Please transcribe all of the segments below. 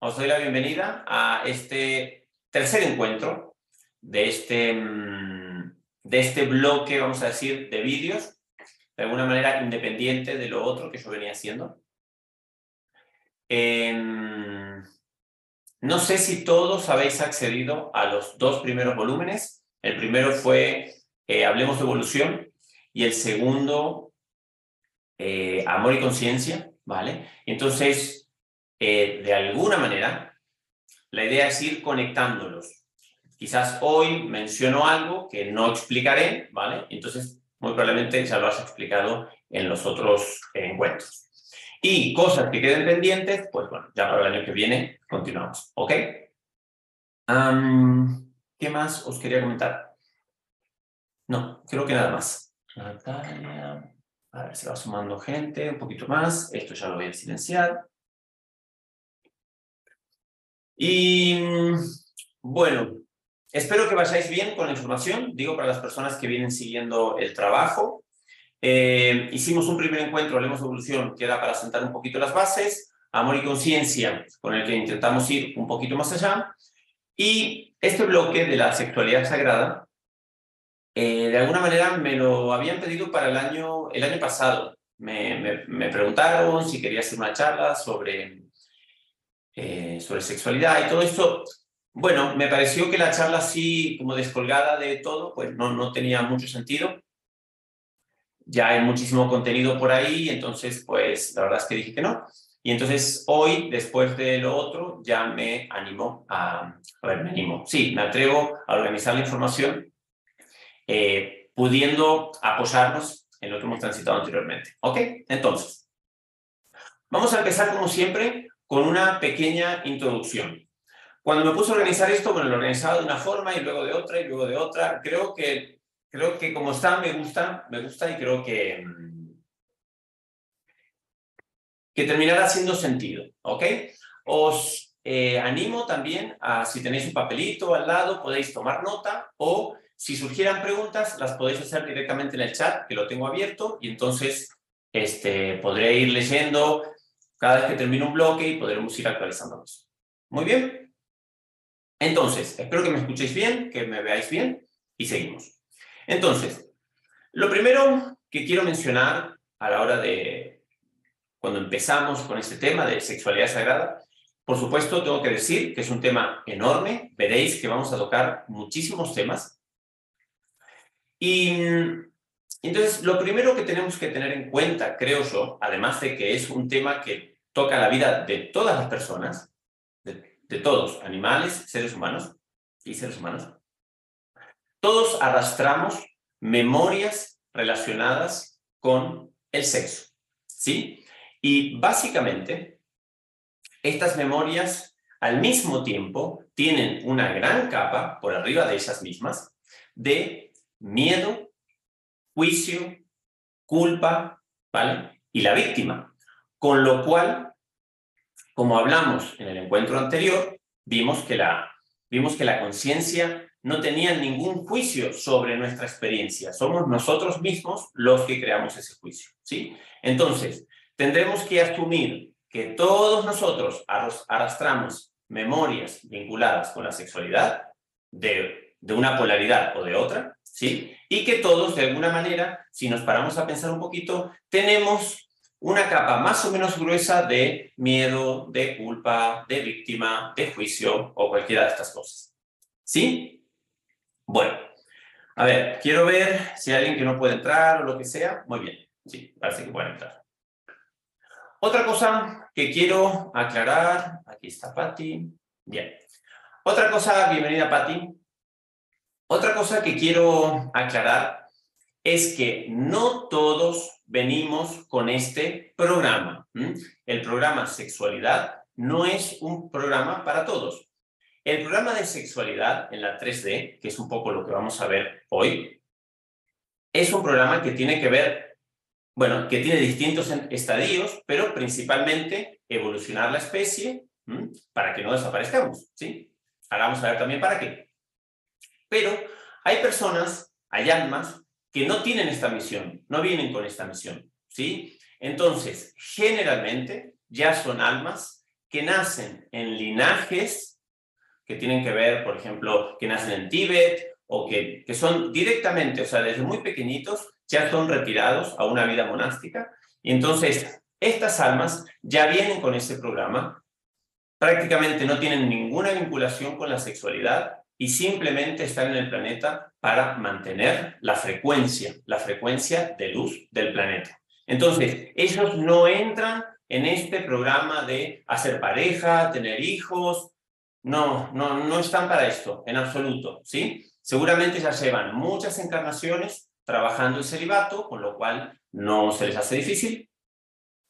os doy la bienvenida a este tercer encuentro de este, mm, de este bloque, vamos a decir, de vídeos, de alguna manera independiente de lo otro que yo venía haciendo. Em, no sé si todos habéis accedido a los dos primeros volúmenes. El primero fue eh, Hablemos de Evolución y el segundo, eh, Amor y Conciencia, ¿vale? Entonces, eh, de alguna manera, la idea es ir conectándolos. Quizás hoy menciono algo que no explicaré, ¿vale? Entonces, muy probablemente ya lo has explicado en los otros encuentros. Y cosas que queden pendientes, pues bueno, ya para el año que viene continuamos, ¿ok? ¿Qué más os quería comentar? No, creo que nada más. Natalia, a ver, se va sumando gente, un poquito más. Esto ya lo voy a silenciar. Y bueno, espero que vayáis bien con la información. Digo para las personas que vienen siguiendo el trabajo. Eh, hicimos un primer encuentro, Hablemos de Evolución, que era para sentar un poquito las bases, Amor y Conciencia, con el que intentamos ir un poquito más allá, y este bloque de la sexualidad sagrada, eh, de alguna manera me lo habían pedido para el año, el año pasado. Me, me, preguntaron si quería hacer una charla sobre, eh, sobre sexualidad y todo esto. Bueno, me pareció que la charla así, como descolgada de todo, pues no, no tenía mucho sentido ya hay muchísimo contenido por ahí, entonces pues la verdad es que dije que no. Y entonces hoy, después de lo otro, ya me animo a, a ver, me animo, sí, me atrevo a organizar la información eh, pudiendo apoyarnos en lo que hemos transitado anteriormente. ¿Ok? Entonces, vamos a empezar como siempre con una pequeña introducción. Cuando me puse a organizar esto, bueno, lo organizaba de una forma y luego de otra y luego de otra. Creo que creo que como está, me gusta, me gusta y creo que, que terminará haciendo sentido, ¿ok? Os eh, animo también a, si tenéis un papelito al lado, podéis tomar nota o si surgieran preguntas, las podéis hacer directamente en el chat, que lo tengo abierto, y entonces este, podré ir leyendo cada vez que termine un bloque y podremos ir actualizándolos. Muy bien. Entonces, espero que me escuchéis bien, que me veáis bien y seguimos. Entonces, lo primero que quiero mencionar a la hora de, cuando empezamos con este tema de sexualidad sagrada, por supuesto, tengo que decir que es un tema enorme. Veréis que vamos a tocar muchísimos temas. Y entonces, lo primero que tenemos que tener en cuenta, creo yo, además de que es un tema que toca la vida de todas las personas, de, todos, animales, seres humanos y seres humanos, todos arrastramos memorias relacionadas con el sexo, ¿sí? Y básicamente, estas memorias al mismo tiempo tienen una gran capa por arriba de esas mismas de miedo, juicio, culpa, ¿vale? Y la víctima. Con lo cual, como hablamos en el encuentro anterior, vimos que la, la conciencia no tenían ningún juicio sobre nuestra experiencia. Somos nosotros mismos los que creamos ese juicio, ¿sí? Entonces, tendremos que asumir que todos nosotros arrastramos memorias vinculadas con la sexualidad de, de una polaridad o de otra, ¿sí? Y que todos, de alguna manera, si nos paramos a pensar un poquito, tenemos una capa más o menos gruesa de miedo, de culpa, de víctima, de juicio o cualquiera de estas cosas. ¿Sí? Bueno, a ver, quiero ver si hay alguien que no puede entrar o lo que sea. Muy bien, sí, parece que pueden entrar. Otra cosa que quiero aclarar, aquí está Patti. Bien. Otra cosa, bienvenida Patti. Otra cosa que quiero aclarar es que no todos venimos con este programa. El programa Sexualidad no es un programa para todos. El programa de sexualidad en la 3D, que es un poco lo que vamos a ver hoy, es un programa que tiene que ver, bueno, que tiene distintos estadios, pero principalmente evolucionar la especie para que no desaparezcamos, ¿sí? Ahora vamos a ver también para qué. Pero hay personas, hay almas que no tienen esta misión, no vienen con esta misión, ¿sí? Entonces, generalmente ya son almas que nacen en linajes que tienen que ver, por ejemplo, que nacen en Tíbet o que, que son directamente, o sea, desde muy pequeñitos ya son retirados a una vida monástica. Y entonces, estas almas ya vienen con ese programa, prácticamente no tienen ninguna vinculación con la sexualidad y simplemente están en el planeta para mantener la frecuencia, la frecuencia de luz del planeta. Entonces, ellos no entran en este programa de hacer pareja, tener hijos, no, no, no están para esto, en absoluto, ¿sí? Seguramente ya llevan muchas encarnaciones trabajando el celibato, con lo cual no se les hace difícil,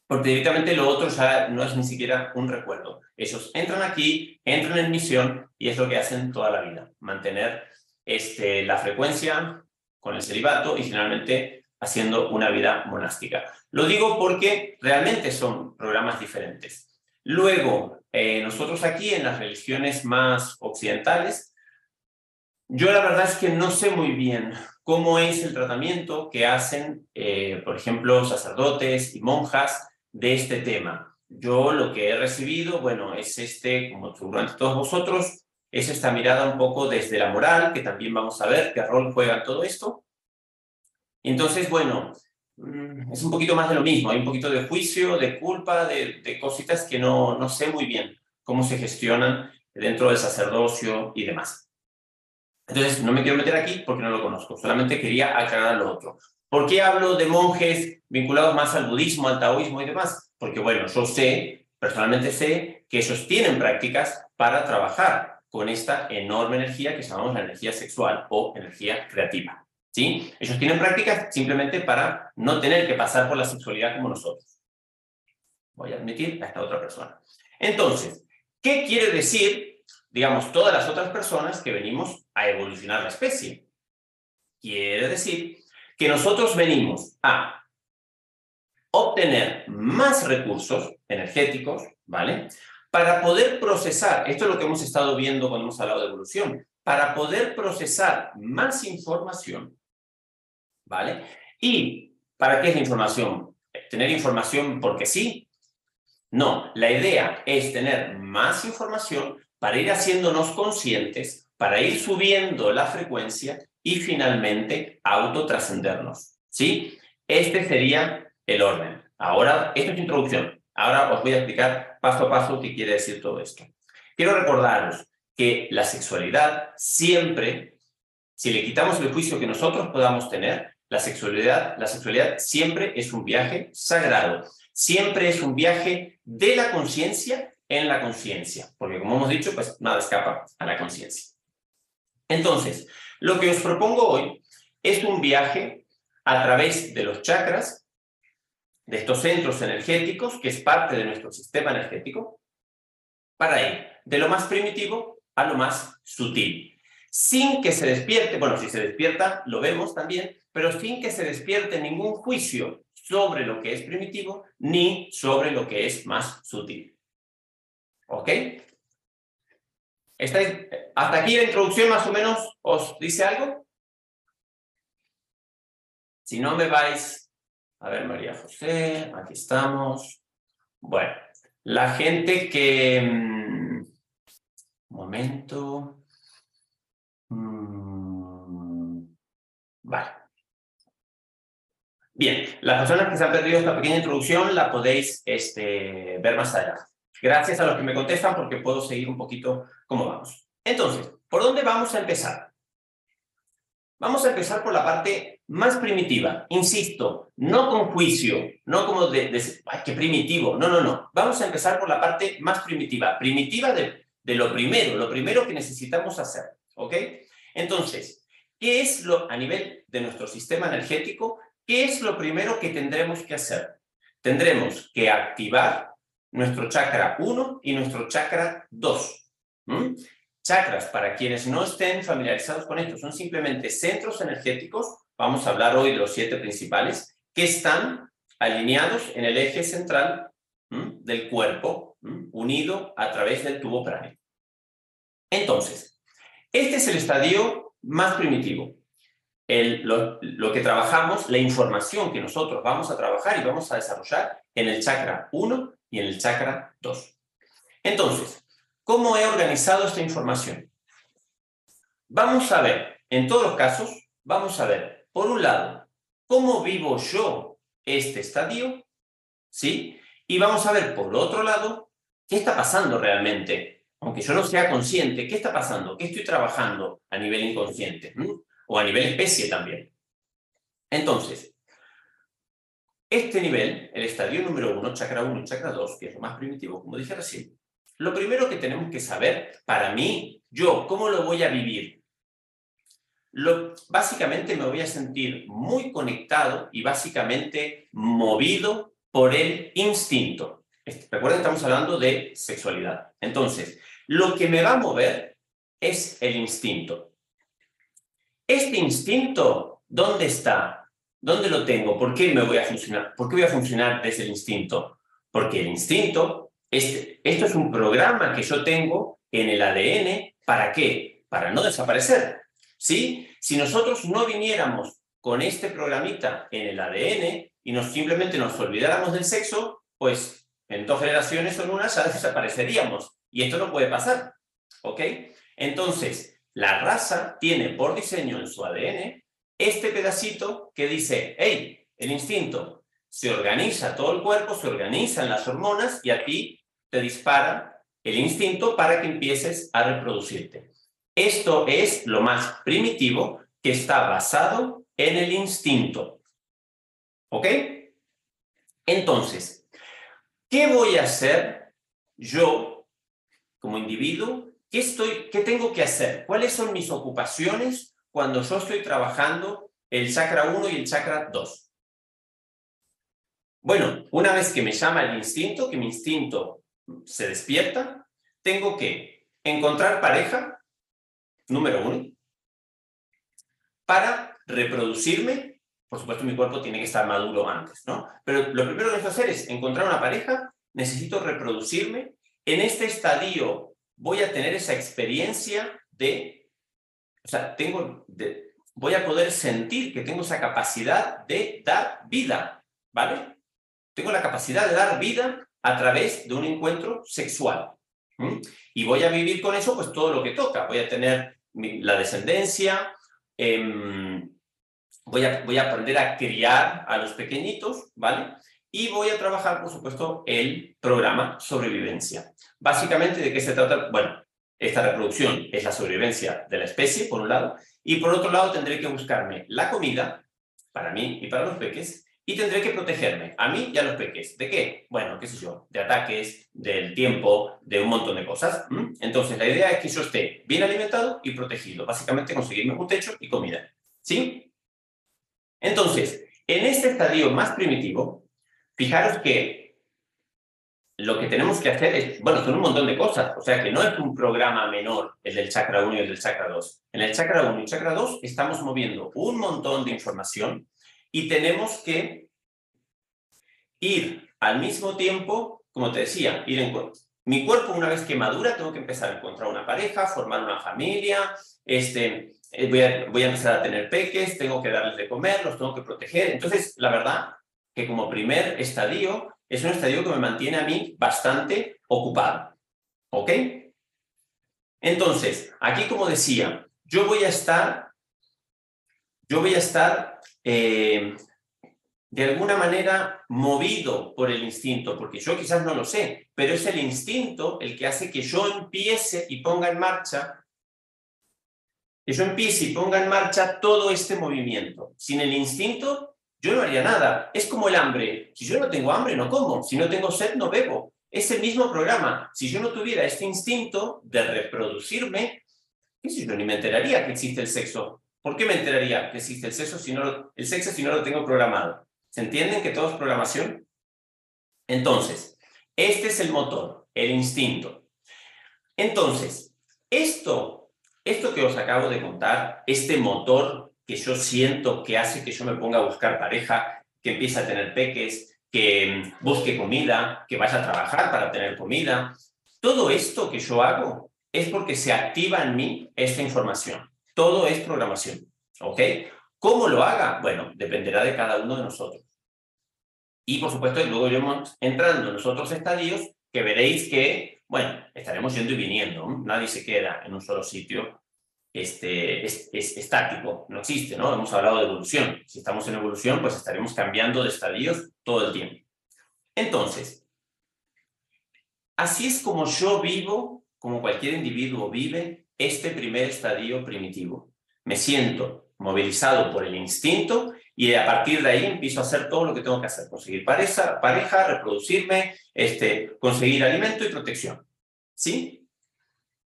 porque directamente lo otro ya no es ni siquiera un recuerdo. Ellos entran aquí, entran en misión y es lo que hacen toda la vida, mantener este, la frecuencia con el celibato y finalmente haciendo una vida monástica. Lo digo porque realmente son programas diferentes. Luego, eh, nosotros aquí en las religiones más occidentales, yo la verdad es que no sé muy bien cómo es el tratamiento que hacen, eh, por ejemplo, sacerdotes y monjas de este tema. Yo lo que he recibido, bueno, es este, como seguramente todos vosotros, es esta mirada un poco desde la moral, que también vamos a ver qué rol juega todo esto. Entonces, bueno, mm, es un poquito más de lo mismo, hay un poquito de juicio, de culpa, de, de cositas que no, no sé muy bien cómo se gestionan dentro del sacerdocio y demás. Entonces, no me quiero meter aquí porque no lo conozco, solamente quería aclarar lo otro. ¿Por qué hablo de monjes vinculados más al budismo, al taoísmo y demás? Porque, bueno, yo sé, personalmente sé, que ellos tienen prácticas para trabajar con esta enorme energía que llamamos la energía sexual o energía creativa. ¿sí? Ellos tienen prácticas simplemente para no tener que pasar por la sexualidad como nosotros. Voy a admitir a esta otra persona. Entonces, ¿qué quiere decir, digamos, todas las otras personas que venimos a evolucionar la especie? Quiere decir que nosotros venimos a obtener más recursos energéticos, ¿vale? Para poder procesar, esto es lo que hemos estado viendo cuando hemos hablado de evolución, para poder procesar más información, ¿vale? ¿Y para qué es la información? ¿Tener información porque sí? No, la idea es tener más información para ir haciéndonos conscientes, para ir subiendo la frecuencia y finalmente autotrascendernos. ¿Sí? Este sería el orden. Ahora, esto es introducción. Ahora os voy a explicar paso a paso qué quiere decir todo esto. Quiero recordaros que la sexualidad siempre, si le quitamos el juicio que nosotros podamos tener, la sexualidad, la sexualidad siempre es un viaje sagrado, siempre es un viaje de la conciencia en la conciencia, porque como hemos dicho, pues nada escapa a la conciencia. Entonces, lo que os propongo hoy es un viaje a través de los chakras, de estos centros energéticos, que es parte de nuestro sistema energético, para ir de lo más primitivo a lo más sutil. Sin que se despierte, bueno, si se despierta, lo vemos también, pero sin que se despierte ningún juicio sobre lo que es primitivo ni sobre lo que es más sutil. ¿Ok? ¿Hasta aquí la introducción más o menos os dice algo? Si no me vais, a ver María José, aquí estamos. Bueno, la gente que... Un mm, momento. Mm, vale. Bien, las personas que se han perdido esta pequeña introducción la podéis este, ver más adelante. Gracias a los que me contestan porque puedo seguir un poquito cómo vamos. Entonces, ¿por dónde vamos a empezar? Vamos a empezar por la parte más primitiva. Insisto, no con juicio, no como de, ay, qué primitivo. No, no, no. Vamos a empezar por la parte más primitiva. Primitiva de, de lo primero, lo primero que necesitamos hacer. ¿Ok? Entonces, ¿qué es lo, a nivel de nuestro sistema energético, qué es lo primero que tendremos que hacer? Tendremos que activar nuestro chakra 1 y nuestro chakra 2. ¿Mm? Chakras, para quienes no estén familiarizados con esto, son simplemente centros energéticos, vamos a hablar hoy de los siete principales, que están alineados en el eje central del cuerpo, unido a través del tubo cráneo. Entonces, este es el estadio más primitivo. El, lo, lo, que trabajamos, la información que nosotros vamos a trabajar y vamos a desarrollar en el chakra 1 y en el chakra 2. Entonces, ¿cómo he organizado esta información? Vamos a ver, en todos los casos, vamos a ver, por un lado, cómo vivo yo este estadio, ¿sí? Y vamos a ver, por otro lado, qué está pasando realmente, aunque yo no sea consciente, qué está pasando, qué estoy trabajando a nivel inconsciente, o a nivel especie también. Entonces, este nivel, el estadio número uno, chakra 1 y chakra 2, que es lo más primitivo, como dije recién, lo primero que tenemos que saber, para mí, yo, ¿cómo lo voy a vivir? Lo, básicamente me voy a sentir muy conectado y básicamente movido por el instinto. Este, recuerden, estamos hablando de sexualidad. Entonces, lo que me va a mover es el instinto. Este instinto, ¿dónde está? ¿Dónde lo tengo? ¿Por qué me voy a funcionar? ¿Por qué voy a funcionar desde el instinto? Porque el instinto, este, esto es un programa que yo tengo en el ADN, ¿para qué? Para no desaparecer. ¿Sí? Si nosotros no viniéramos con este programita en el ADN y nos simplemente nos olvidáramos del sexo, pues en dos generaciones o en una ya desapareceríamos. Y esto no puede pasar. ¿Ok? Entonces, la raza tiene por diseño en su ADN este pedacito que dice, hey, el instinto, se organiza todo el cuerpo, se organizan las hormonas y a ti te dispara el instinto para que empieces a reproducirte. Esto es lo más primitivo que está basado en el instinto. ¿Ok? Entonces, ¿qué voy a hacer yo como individuo? ¿Qué, estoy, ¿Qué tengo que hacer? ¿Cuáles son mis ocupaciones cuando yo estoy trabajando el chakra 1 y el chakra 2. Bueno, una vez que me llama el instinto, que mi instinto se despierta, tengo que encontrar pareja, número uno, para reproducirme. Por supuesto, mi cuerpo tiene que estar maduro antes, ¿no? Pero lo primero que necesito hacer es encontrar una pareja, necesito reproducirme. En este estadio voy a tener esa experiencia de o sea, tengo voy a poder sentir que tengo esa capacidad de dar vida, ¿vale? Tengo la capacidad de dar vida a través de un encuentro sexual. Y voy a vivir con eso, pues todo lo que toca. Voy a tener la descendencia, em, voy, a, voy a aprender a criar a los pequeñitos, ¿vale? Y voy a trabajar, por supuesto, el programa sobrevivencia. Básicamente, ¿de qué se trata? Bueno, esta reproducción es la sobrevivencia de la especie, por un lado, y por otro lado tendré que buscarme la comida para mí y para los peques, y tendré que protegerme a mí y a los peques. ¿De qué? Bueno, qué sé yo, de ataques, del tiempo, de un montón de cosas. Entonces, la idea es que yo esté bien alimentado y protegido. Básicamente, conseguirme un techo y comida. ¿Sí? Entonces, en este estadio más primitivo, fijaros que lo que tenemos que hacer es, bueno, son un montón de cosas, o sea que no es un programa menor el del chakra 1 y el del chakra 2. En el chakra 1 y chakra 2 estamos moviendo un montón de información y tenemos que ir al mismo tiempo, como te decía, ir en mi cuerpo una vez que madura tengo que empezar a encontrar una pareja, formar una familia, este, eh, voy a, voy a empezar a tener peques, tengo que darles de comer, los tengo que proteger. Entonces, la verdad que como primer estadio es un estadio que me mantiene a mí bastante ocupado. ¿Ok? Entonces, aquí como decía, yo voy a estar, yo voy a estar eh, de alguna manera movido por el instinto, porque yo quizás no lo sé, pero es el instinto el que hace que yo empiece y ponga en marcha, que yo empiece y ponga en marcha todo este movimiento. Sin el instinto, yo no haría nada. Es como el hambre. Si yo no tengo hambre, no como. Si no tengo sed, no bebo. Es el mismo programa. Si yo no tuviera este instinto de reproducirme, ¿qué si yo ni me enteraría que existe el sexo? ¿Por qué me enteraría que existe el sexo si no, el sexo si no lo tengo programado? ¿Se entienden que todo es programación? Entonces, este es el motor, el instinto. Entonces, esto, esto que os acabo de contar, este motor que yo siento que hace que yo me ponga a buscar pareja, que empiece a tener peques, que mm, busque comida, que vaya a trabajar para tener comida. Todo esto que yo hago es porque se activa en mí esta información. Todo es programación. ¿Ok? ¿Cómo lo haga? Bueno, dependerá de cada uno de nosotros. Y por supuesto, luego iremos entrando en los otros estadios que veréis que Bueno, estaremos yendo y viniendo, nadie se queda en un solo sitio este, es, estático, no existe, ¿no? Hemos hablado de evolución. Si estamos en evolución, pues estaremos cambiando de estadios todo el tiempo. Entonces, así es como yo vivo, como cualquier individuo vive, este primer estadio primitivo. Me siento movilizado por el instinto y a partir de ahí empiezo a hacer todo lo que tengo que hacer, conseguir pareja, pareja reproducirme, este, conseguir alimento y protección. ¿Sí?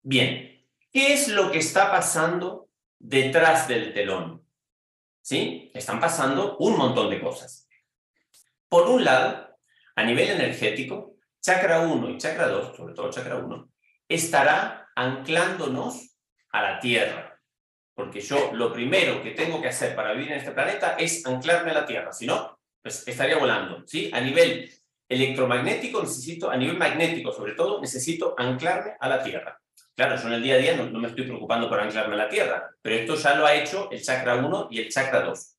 Bien, ¿qué es lo que está pasando detrás del telón? ¿Sí? Están pasando un montón de cosas. Por un lado, a nivel energético, chakra 1 y chakra 2, sobre todo chakra 1, estará anclándonos a la Tierra, porque yo lo primero que tengo que hacer para vivir en este planeta es anclarme a la Tierra, si no, pues estaría volando, ¿sí? A nivel electromagnético necesito, a nivel magnético sobre todo, necesito anclarme a la Tierra. Claro, yo en el día a día no, me estoy preocupando por anclarme a la Tierra, pero esto ya lo ha hecho el chakra 1 y el chakra 2.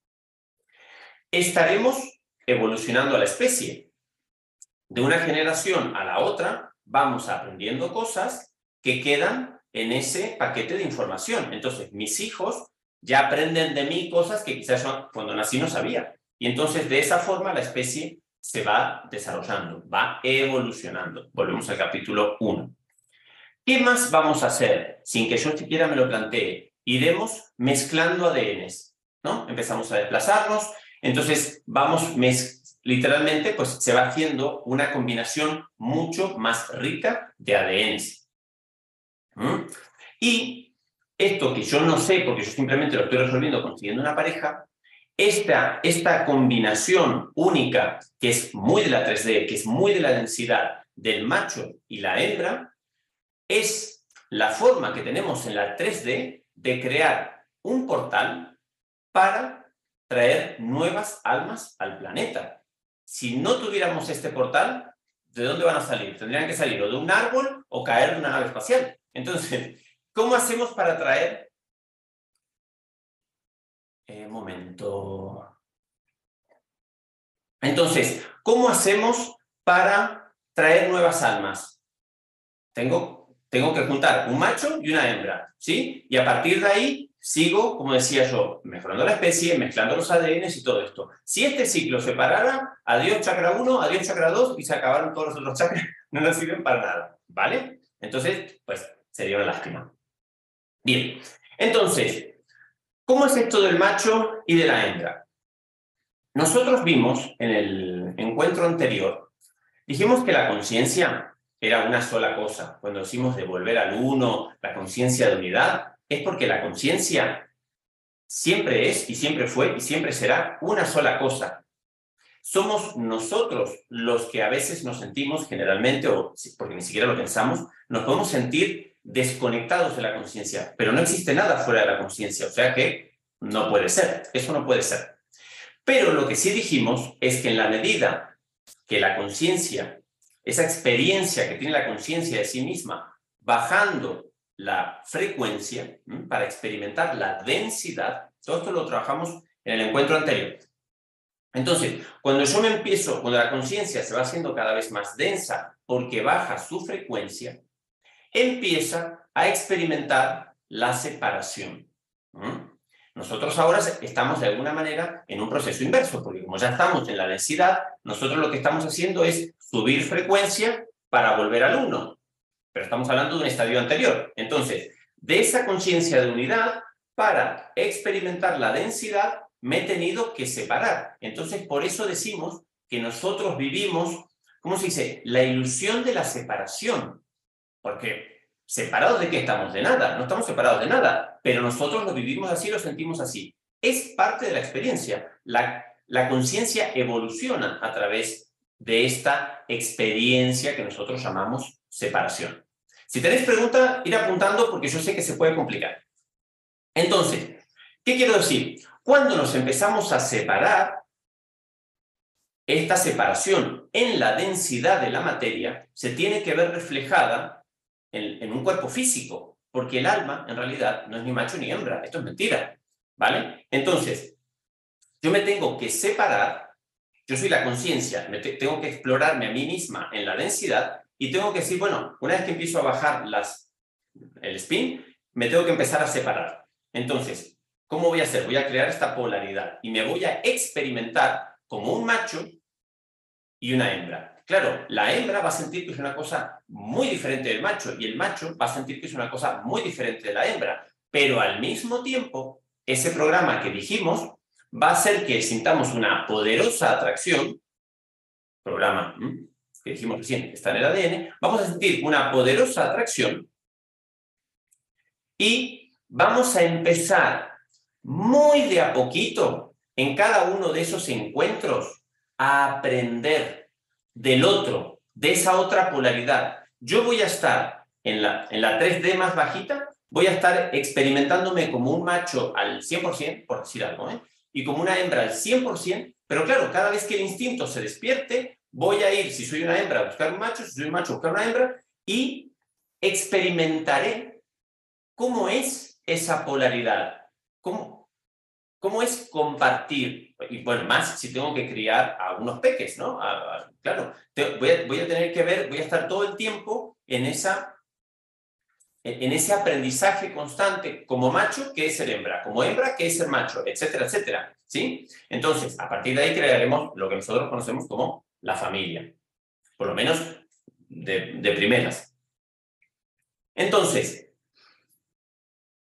Estaremos evolucionando a la especie. De una generación a la otra, vamos aprendiendo cosas que quedan en ese paquete de información. Entonces, mis hijos ya aprenden de mí cosas que quizás cuando nací no sabía. Y entonces, de esa forma, la especie se va desarrollando, va evolucionando. Volvemos al capítulo 1. ¿Qué más vamos a hacer sin que yo siquiera me lo plantee? Iremos mezclando ADNs, ¿no? Empezamos a desplazarnos, entonces vamos literalmente, pues se va haciendo una combinación mucho más rica de ADNs. ¿Mm? Y esto que yo no sé, porque yo simplemente lo estoy resolviendo consiguiendo una pareja, esta, esta combinación única, que es muy de la 3D, que es muy de la densidad del macho y la hembra, es la forma que tenemos en la 3D de crear un portal para traer nuevas almas al planeta. Si no tuviéramos este portal, ¿de dónde van a salir? Tendrían que salir o de un árbol o caer de una nave espacial. Entonces, ¿cómo hacemos para traer... Eh, momento. Entonces, ¿cómo hacemos para traer nuevas almas? Tengo, tengo que juntar un macho y una hembra, ¿sí? Y a partir de ahí sigo, como decía yo, mejorando la especie, mezclando los ADNs y todo esto. Si este ciclo se parara, adiós chakra 1, adiós chakra 2 y se acabaron todos los otros chakras, no nos sirven para nada, ¿vale? Entonces, pues sería una lástima. Bien, entonces, ¿cómo es esto del macho y de la hembra? Nosotros vimos en el encuentro anterior, dijimos que la conciencia era una sola cosa. Cuando decimos de volver al uno, la conciencia de unidad, es porque la conciencia siempre es y siempre fue y siempre será una sola cosa. Somos nosotros los que a veces nos sentimos generalmente, o porque ni siquiera lo pensamos, nos podemos sentir desconectados de la conciencia, pero no existe nada fuera de la conciencia, o sea que no puede ser, eso no puede ser. Pero lo que sí dijimos es que en la medida que la conciencia, esa experiencia que tiene la conciencia de sí misma, bajando la frecuencia para experimentar la densidad, todo esto lo trabajamos en el encuentro anterior. Entonces, cuando yo me empiezo, cuando la conciencia se va haciendo cada vez más densa porque baja su frecuencia, empieza a experimentar la separación. Nosotros ahora estamos de alguna manera en un proceso inverso, porque como ya estamos en la densidad, nosotros lo que estamos haciendo es subir frecuencia para volver al uno. Pero estamos hablando de un estadio anterior. Entonces, de esa conciencia de unidad, para experimentar la densidad, me he tenido que separar. Entonces, por eso decimos que nosotros vivimos, ¿cómo se dice? La ilusión de la separación. Porque separados de qué estamos? De nada, no estamos separados de nada, pero nosotros lo vivimos así, lo sentimos así. Es parte de la experiencia. La, la conciencia evoluciona a través de esta experiencia que nosotros llamamos separación. Si tenéis preguntas, ir apuntando porque yo sé que se puede complicar. Entonces, ¿qué quiero decir? Cuando nos empezamos a separar, esta separación en la densidad de la materia se tiene que ver reflejada en, un cuerpo físico, porque el alma en realidad no es ni macho ni hembra, esto es mentira, ¿vale? Entonces, yo me tengo que separar, yo soy la conciencia, tengo que explorarme a mí misma en la densidad y tengo que decir, bueno, una vez que empiezo a bajar las, el spin, me tengo que empezar a separar. Entonces, ¿cómo voy a hacer? Voy a crear esta polaridad y me voy a experimentar como un macho y una hembra. Claro, la hembra va a sentir que es una cosa muy diferente del macho y el macho va a sentir que es una cosa muy diferente de la hembra, pero al mismo tiempo, ese programa que dijimos va a hacer que sintamos una poderosa atracción, programa que dijimos recién, que está en el ADN, vamos a sentir una poderosa atracción y vamos a empezar muy de a poquito en cada uno de esos encuentros a aprender del otro, de esa otra polaridad. Yo voy a estar en la, en la 3D más bajita, voy a estar experimentándome como un macho al 100%, por decir algo, ¿eh? y como una hembra al 100%, pero claro, cada vez que el instinto se despierte, voy a ir, si soy una hembra, a buscar un macho, si soy un macho, a buscar una hembra, y experimentaré cómo es esa polaridad, cómo, cómo es compartir, y bueno, más si tengo que criar a unos peques, ¿no? claro, voy, a, tener que ver, voy a estar todo el tiempo en esa en ese aprendizaje constante como macho, que es ser hembra, como hembra, que es ser macho, etcétera, etcétera. ¿Sí? Entonces, a partir de ahí crearemos lo que nosotros conocemos como la familia, por lo menos de primeras. Entonces,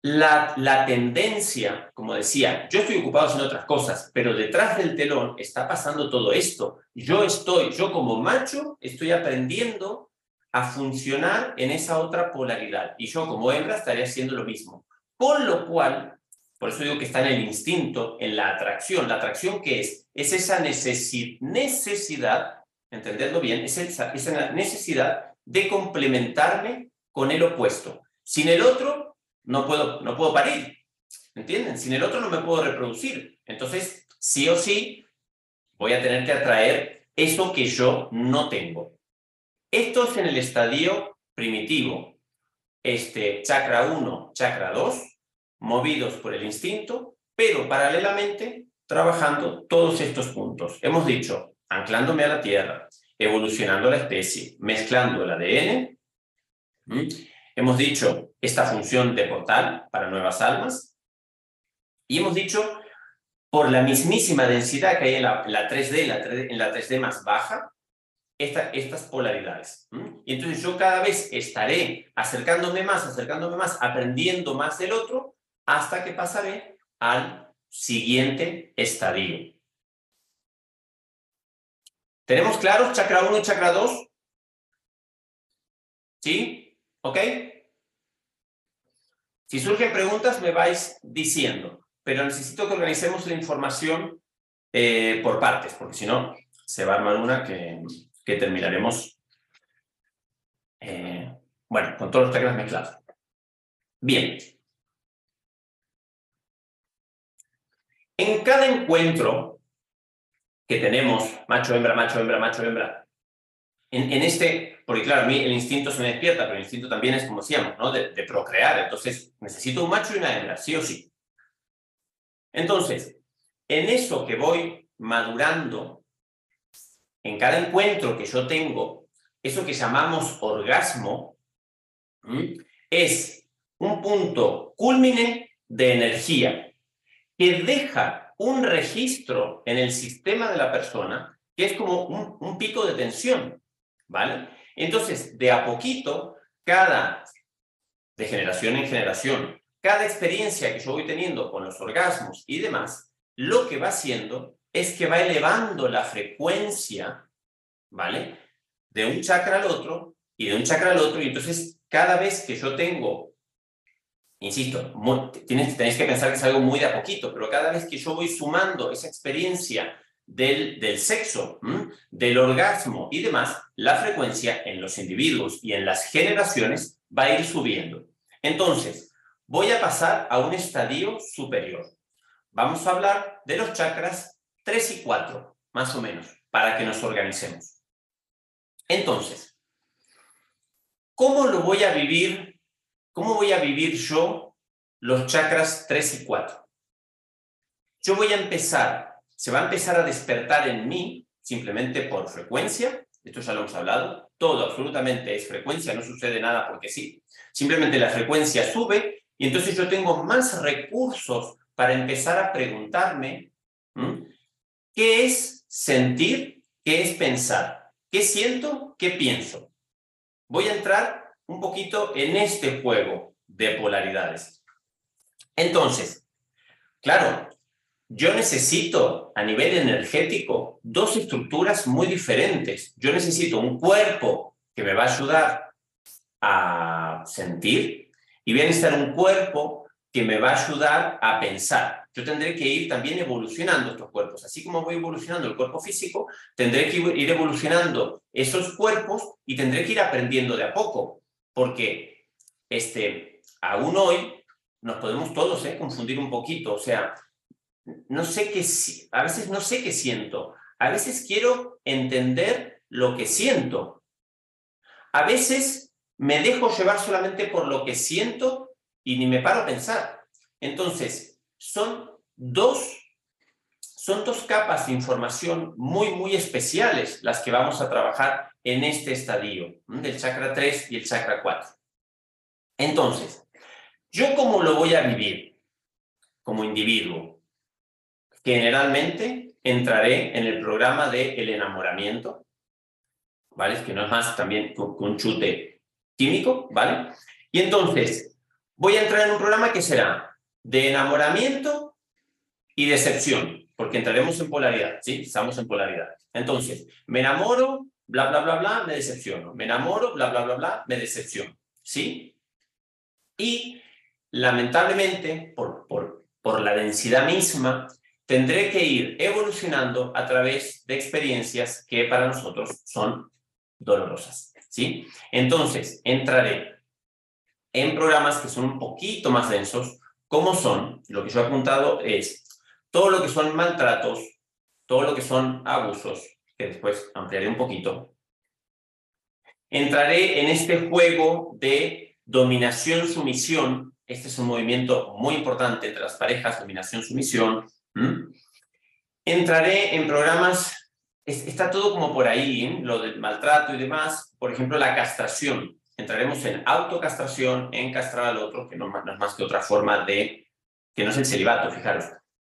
la, la, tendencia, como decía, yo estoy ocupado en otras cosas, pero detrás del telón está pasando todo esto. Yo estoy, yo como macho, estoy aprendiendo a funcionar en esa otra polaridad. Y yo como hembra estaría haciendo lo mismo. Con lo cual, por eso digo que está en el instinto, en la atracción. ¿La atracción qué es? Es esa necesidad, entenderlo bien, es esa, esa necesidad de complementarme con el opuesto. Sin el otro, no puedo, no puedo parir. ¿Entienden? Sin el otro no me puedo reproducir. Entonces, sí o sí, voy a tener que atraer eso que yo no tengo. Esto es en el estadio primitivo. Este chakra 1, chakra 2, movidos por el instinto, pero paralelamente trabajando todos estos puntos. Hemos dicho, anclándome a la tierra, evolucionando la especie, mezclando el ADN. Hemos dicho esta función de portal para nuevas almas. Y hemos dicho, por la mismísima densidad que hay en la, 3D, la 3D, en la 3D más baja, estas polaridades. Y entonces yo cada vez estaré acercándome más, acercándome más, aprendiendo más del otro, hasta que pasaré al siguiente estadio. ¿Tenemos claros chakra 1 y chakra 2? ¿Sí? ¿Ok? Si surgen preguntas, me vais diciendo, pero necesito que organicemos la información eh, por partes, porque si no, se va a armar una que, terminaremos, eh, bueno, con todos los chakras mezclados. Bien. En cada encuentro que tenemos, macho, hembra, macho, hembra, macho, hembra, en, este, porque claro, a mí el instinto se me despierta, pero el instinto también es, como decíamos, ¿no? de, procrear. Entonces, necesito un macho y una hembra, sí o sí. Entonces, en eso que voy madurando en cada encuentro que yo tengo, eso que llamamos orgasmo, es un punto culmine de energía que deja un registro en el sistema de la persona que es como un, un pico de tensión, ¿vale? Entonces, de a poquito, cada, de generación en generación, cada experiencia que yo voy teniendo con los orgasmos y demás, lo que va haciendo es que va elevando la frecuencia, ¿vale? De un chakra al otro y de un chakra al otro. Y entonces, cada vez que yo tengo, insisto, tienes, tenéis que pensar que es algo muy de a poquito, pero cada vez que yo voy sumando esa experiencia del, del sexo, del orgasmo y demás, la frecuencia en los individuos y en las generaciones va a ir subiendo. Entonces, voy a pasar a un estadio superior. Vamos a hablar de los chakras 3 y 4, más o menos, para que nos organicemos. Entonces, ¿cómo lo voy a vivir? ¿Cómo voy a vivir yo los chakras 3 y 4? Yo voy a empezar, se va a empezar a despertar en mí, simplemente por frecuencia, es esto ya lo hemos hablado, todo absolutamente es frecuencia, no sucede nada porque sí. Simplemente la frecuencia sube y entonces yo tengo más recursos para empezar a preguntarme qué es sentir, qué es pensar, qué siento, qué pienso. Voy a entrar un poquito en este juego de polaridades. Entonces, claro, yo necesito a nivel energético dos estructuras muy diferentes. Yo necesito un cuerpo que me va a ayudar a sentir y voy a necesitar un cuerpo que me va a ayudar a pensar. Yo tendré que ir también evolucionando estos cuerpos. Así como voy evolucionando el cuerpo físico, tendré que ir evolucionando esos cuerpos y tendré que ir aprendiendo de a poco. Porque este, aún hoy nos podemos todos ¿eh? confundir un poquito. O sea, no sé qué, a veces no sé qué siento, a veces quiero entender lo que siento, a veces me dejo llevar solamente por lo que siento y ni me paro a pensar. Entonces, son dos, son dos capas de información muy, muy especiales las que vamos a trabajar en este estadio del chakra 3 y el chakra 4. Entonces, ¿yo cómo lo voy a vivir como individuo? Generalmente entraré en el programa de el enamoramiento, ¿vale? Que no es más también un chute químico, ¿vale? Y entonces voy a entrar en un programa que será de enamoramiento y decepción, porque entraremos en polaridad, ¿sí? Estamos en polaridad. Entonces, me enamoro, bla, bla, bla, bla, me decepciono. Me enamoro, bla, bla, bla, bla, me decepciono, ¿sí? Y lamentablemente, por, por, por la densidad misma, tendré que ir evolucionando a través de experiencias que para nosotros son dolorosas, ¿sí? Entonces, entraré en programas que son un poquito más densos, como son, lo que yo he apuntado es todo lo que son maltratos, todo lo que son abusos, que después ampliaré un poquito. Entraré en este juego de dominación-sumisión. Este es un movimiento muy importante entre las parejas, dominación-sumisión, ¿Mm? Entraré en programas, está todo como por ahí, ¿eh? lo del maltrato y demás, por ejemplo, la castración. Entraremos en autocastración, en castrar al otro, que no, es más que otra forma de, que no es el celibato, fijaros.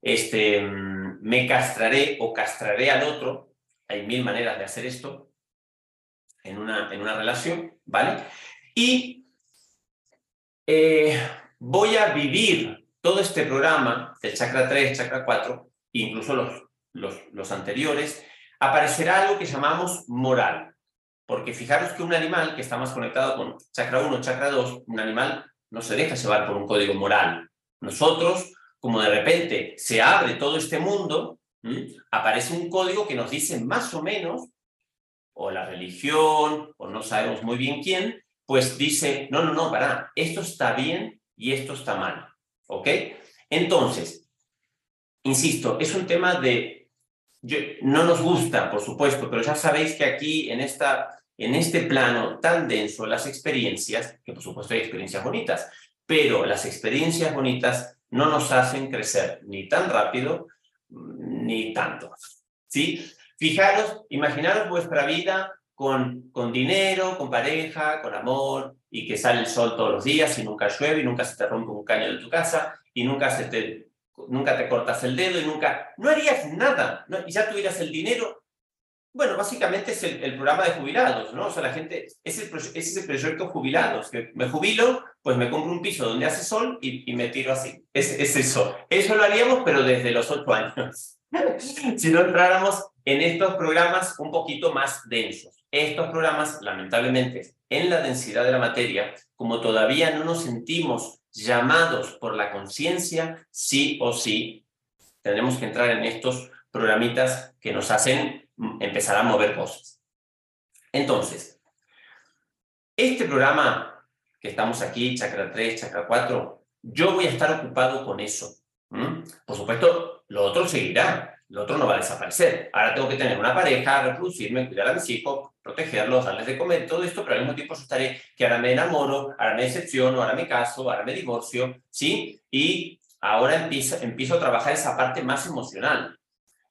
Este, mm, me castraré o castraré al otro, hay mil maneras de hacer esto en una, en una relación, ¿vale? Y eh, voy a vivir todo este programa del chakra 3, chakra 4, incluso los, los, anteriores, aparecerá algo que llamamos moral. Porque fijaros que un animal que está más conectado con chakra 1, chakra 2, un animal no se deja llevar por un código moral. Nosotros, como de repente se abre todo este mundo, aparece un código que nos dice más o menos, o la religión, o no sabemos muy bien quién, pues dice, no, no, no, para, esto está bien y esto está mal. ¿Ok? Entonces, insisto, es un tema de... no nos gusta, por supuesto, pero ya sabéis que aquí, en, esta, en este plano tan denso, las experiencias, que por supuesto hay experiencias bonitas, pero las experiencias bonitas no nos hacen crecer ni tan rápido ni tanto. ¿Sí? Fijaros, imaginaros vuestra vida con, con dinero, con pareja, con amor, y que sale el sol todos los días y nunca llueve y nunca se te rompe un caño de tu casa y nunca, se te, nunca te cortas el dedo y nunca... No harías nada y ya tuvieras el dinero. Bueno, básicamente es el, programa de jubilados, ¿no? O sea, la gente, es el, es el proyecto jubilados, que me jubilo, pues me compro un piso donde hace sol y, y me tiro así. Es, es eso. Eso lo haríamos, pero desde los ocho años. si no entráramos en estos programas un poquito más densos. Estos programas, lamentablemente, en la densidad de la materia, como todavía no nos sentimos llamados por la conciencia, sí o sí, tenemos que entrar en estos programitas que nos hacen empezar a mover cosas. Entonces, este programa que estamos aquí, Chakra 3, Chakra 4, yo voy a estar ocupado con eso. Por supuesto, lo otro seguirá, lo otro no va a desaparecer. Ahora tengo que tener una pareja, reproducirme, cuidar a mis hijos, protegerlos, darles de comer, todo esto, pero al mismo tiempo estaré que ahora me enamoro, ahora me decepciono, ahora me caso, ahora me divorcio, ¿sí? Y ahora empiezo, empiezo a trabajar esa parte más emocional.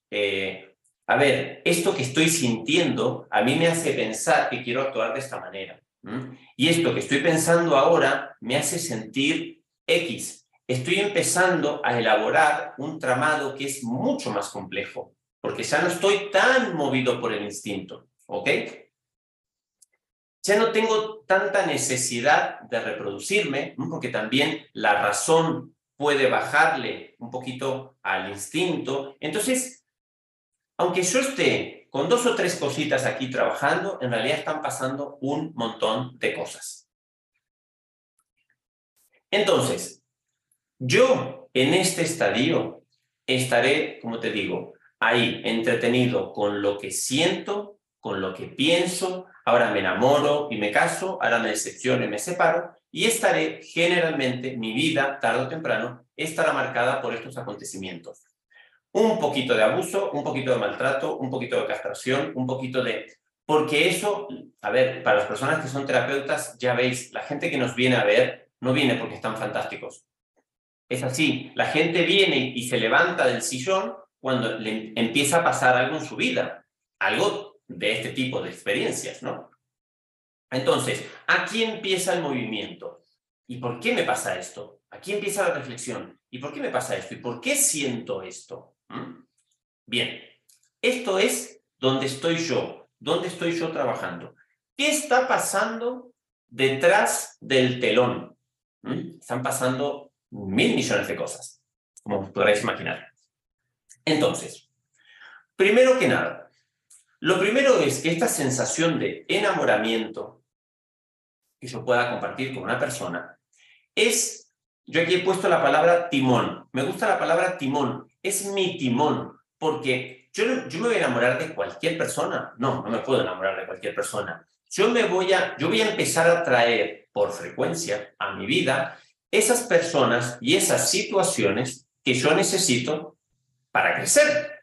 Eh, a ver, esto que estoy sintiendo a mí me hace pensar que quiero actuar de esta manera. Y esto que estoy pensando ahora me hace sentir X. Estoy empezando a elaborar un tramado que es mucho más complejo, porque ya no estoy tan movido por el instinto, ¿ok? Ya no tengo tanta necesidad de reproducirme, porque también la razón puede bajarle un poquito al instinto. Entonces, aunque yo esté con dos o tres cositas aquí trabajando, en realidad están pasando un montón de cosas. Entonces, yo en este estadio estaré, como te digo, ahí entretenido con lo que siento, con lo que pienso, ahora me enamoro y me caso, ahora me decepciono y me separo, y estaré generalmente, mi vida, tarde o temprano, estará marcada por estos acontecimientos un poquito de abuso, un poquito de maltrato, un poquito de castración, un poquito de... Porque eso, a ver, para las personas que son terapeutas, ya veis, la gente que nos viene a ver no viene porque están fantásticos. Es así, la gente viene y se levanta del sillón cuando empieza a pasar algo en su vida, algo de este tipo de experiencias, ¿no? Entonces, aquí empieza el movimiento. ¿Y por qué me pasa esto? Aquí empieza la reflexión. ¿Y por qué me pasa esto? ¿Y por qué siento esto? ¿Mm? Bien, esto es donde estoy yo, donde estoy yo trabajando. ¿Qué está pasando detrás del telón? ¿Mm? Están pasando mil millones de cosas, como podréis imaginar. Entonces, primero que nada, lo primero es que esta sensación de enamoramiento que yo pueda compartir con una persona es, yo aquí he puesto la palabra timón, me gusta la palabra timón, es mi timón, porque yo, yo me voy a enamorar de cualquier persona. No, no me puedo enamorar de cualquier persona. Yo, me voy a, yo voy a empezar a traer por frecuencia a mi vida esas personas y esas situaciones que yo necesito para crecer.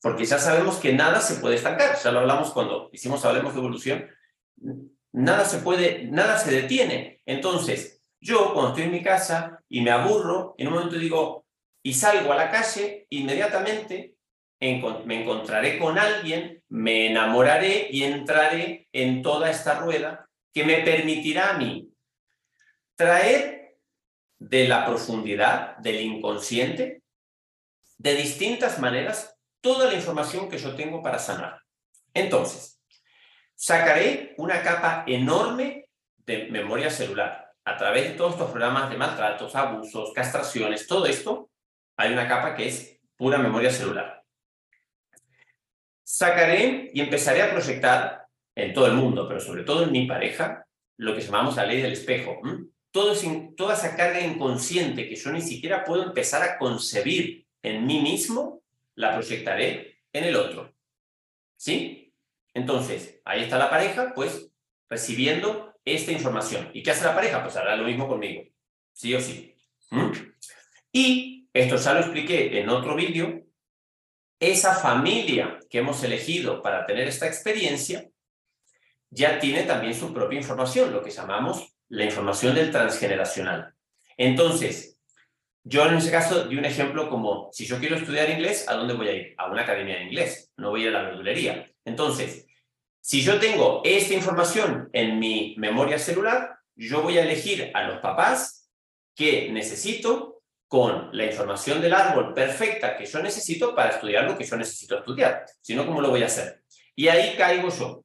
Porque ya sabemos que nada se puede estancar. Ya lo hablamos cuando hicimos Hablemos de Evolución. Nada se puede, nada se detiene. Entonces, yo cuando estoy en mi casa y me aburro, en un momento digo, y salgo a la calle, inmediatamente me encontraré con alguien, me enamoraré y entraré en toda esta rueda que me permitirá a mí traer de la profundidad del inconsciente, de distintas maneras, toda la información que yo tengo para sanar. Entonces, sacaré una capa enorme de memoria celular a través de todos estos programas de maltratos, abusos, castraciones, todo esto, hay una capa que es pura memoria celular. Sacaré y empezaré a proyectar en todo el mundo, pero sobre todo en mi pareja, lo que llamamos la ley del espejo. Todo toda esa carga inconsciente que yo ni siquiera puedo empezar a concebir en mí mismo, la proyectaré en el otro. ¿Sí? Entonces, ahí está la pareja, pues recibiendo esta información. ¿Y qué hace la pareja? Pues hará lo mismo conmigo, sí o sí. Y esto ya lo expliqué en otro vídeo. Esa familia que hemos elegido para tener esta experiencia ya tiene también su propia información, lo que llamamos la información del transgeneracional. Entonces, yo en ese caso di un ejemplo como, si yo quiero estudiar inglés, ¿a dónde voy a ir? A una academia de inglés, no voy a ir a la verdulería. Entonces, si yo tengo esta información en mi memoria celular, yo voy a elegir a los papás que necesito con la información del árbol perfecta que yo necesito para estudiar lo que yo necesito estudiar. Si no, ¿cómo lo voy a hacer? Y ahí caigo yo.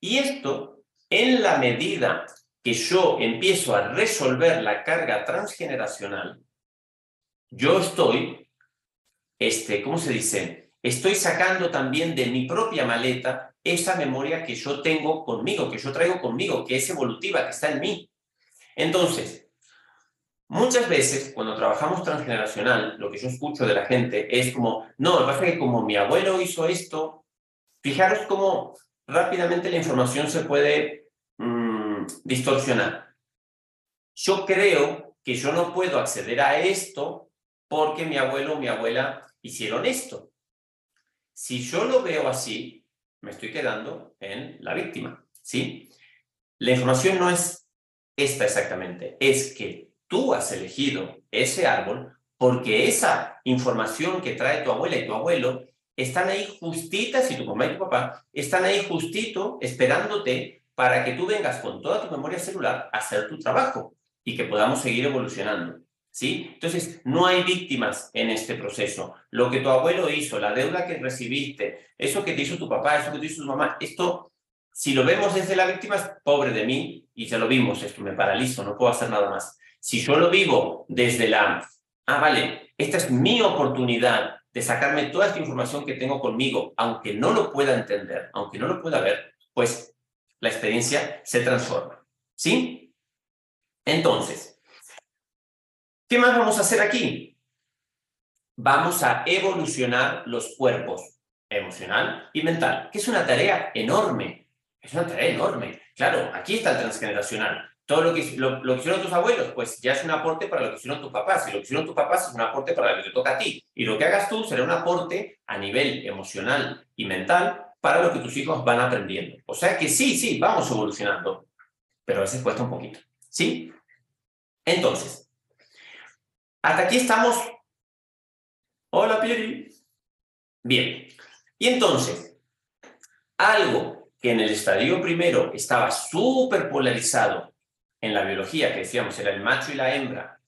Y esto, en la medida que yo empiezo a resolver la carga transgeneracional, yo estoy, este, ¿cómo se dice? Estoy sacando también de mi propia maleta esa memoria que yo tengo conmigo, que yo traigo conmigo, que es evolutiva, que está en mí. Entonces, Muchas veces, cuando trabajamos transgeneracional, lo que yo escucho de la gente es como, no, lo que pasa es que como mi abuelo hizo esto, fijaros cómo rápidamente la información se puede mm, distorsionar. Yo creo que yo no puedo acceder a esto porque mi abuelo o mi abuela hicieron esto. Si yo lo veo así, me estoy quedando en la víctima, ¿sí? La información no es esta exactamente, es que tú has elegido ese árbol porque esa información que trae tu abuela y tu abuelo están ahí justitas, y tu mamá y tu papá están ahí justito esperándote para que tú vengas con toda tu memoria celular a hacer tu trabajo y que podamos seguir evolucionando. ¿Sí? Entonces, no hay víctimas en este proceso. Lo que tu abuelo hizo, la deuda que recibiste, eso que te hizo tu papá, eso que te hizo tu mamá, esto, si lo vemos desde la víctima, pobre de mí, y ya lo vimos, esto me paralizo, no puedo hacer nada más. Si yo lo vivo desde la, ah, vale, esta es mi oportunidad de sacarme toda esta información que tengo conmigo, aunque no lo pueda entender, aunque no lo pueda ver, pues la experiencia se transforma. ¿Sí? Entonces, ¿qué más vamos a hacer aquí? Vamos a evolucionar los cuerpos emocional y mental, que es una tarea enorme. Es una tarea enorme. Claro, aquí está el transgeneracional todo lo que, lo, que hicieron tus abuelos, pues ya es un aporte para lo que hicieron tus papás. Y lo que hicieron tus papás es un aporte para lo que te toca a ti. Y lo que hagas tú será un aporte a nivel emocional y mental para lo que tus hijos van aprendiendo. O sea que sí, sí, vamos evolucionando, pero a veces cuesta un poquito. ¿Sí? Entonces, hasta aquí estamos. Hola, Pieri. Bien. Y entonces, algo que en el estadio primero estaba súper polarizado en la biología, que decíamos era el macho y la hembra,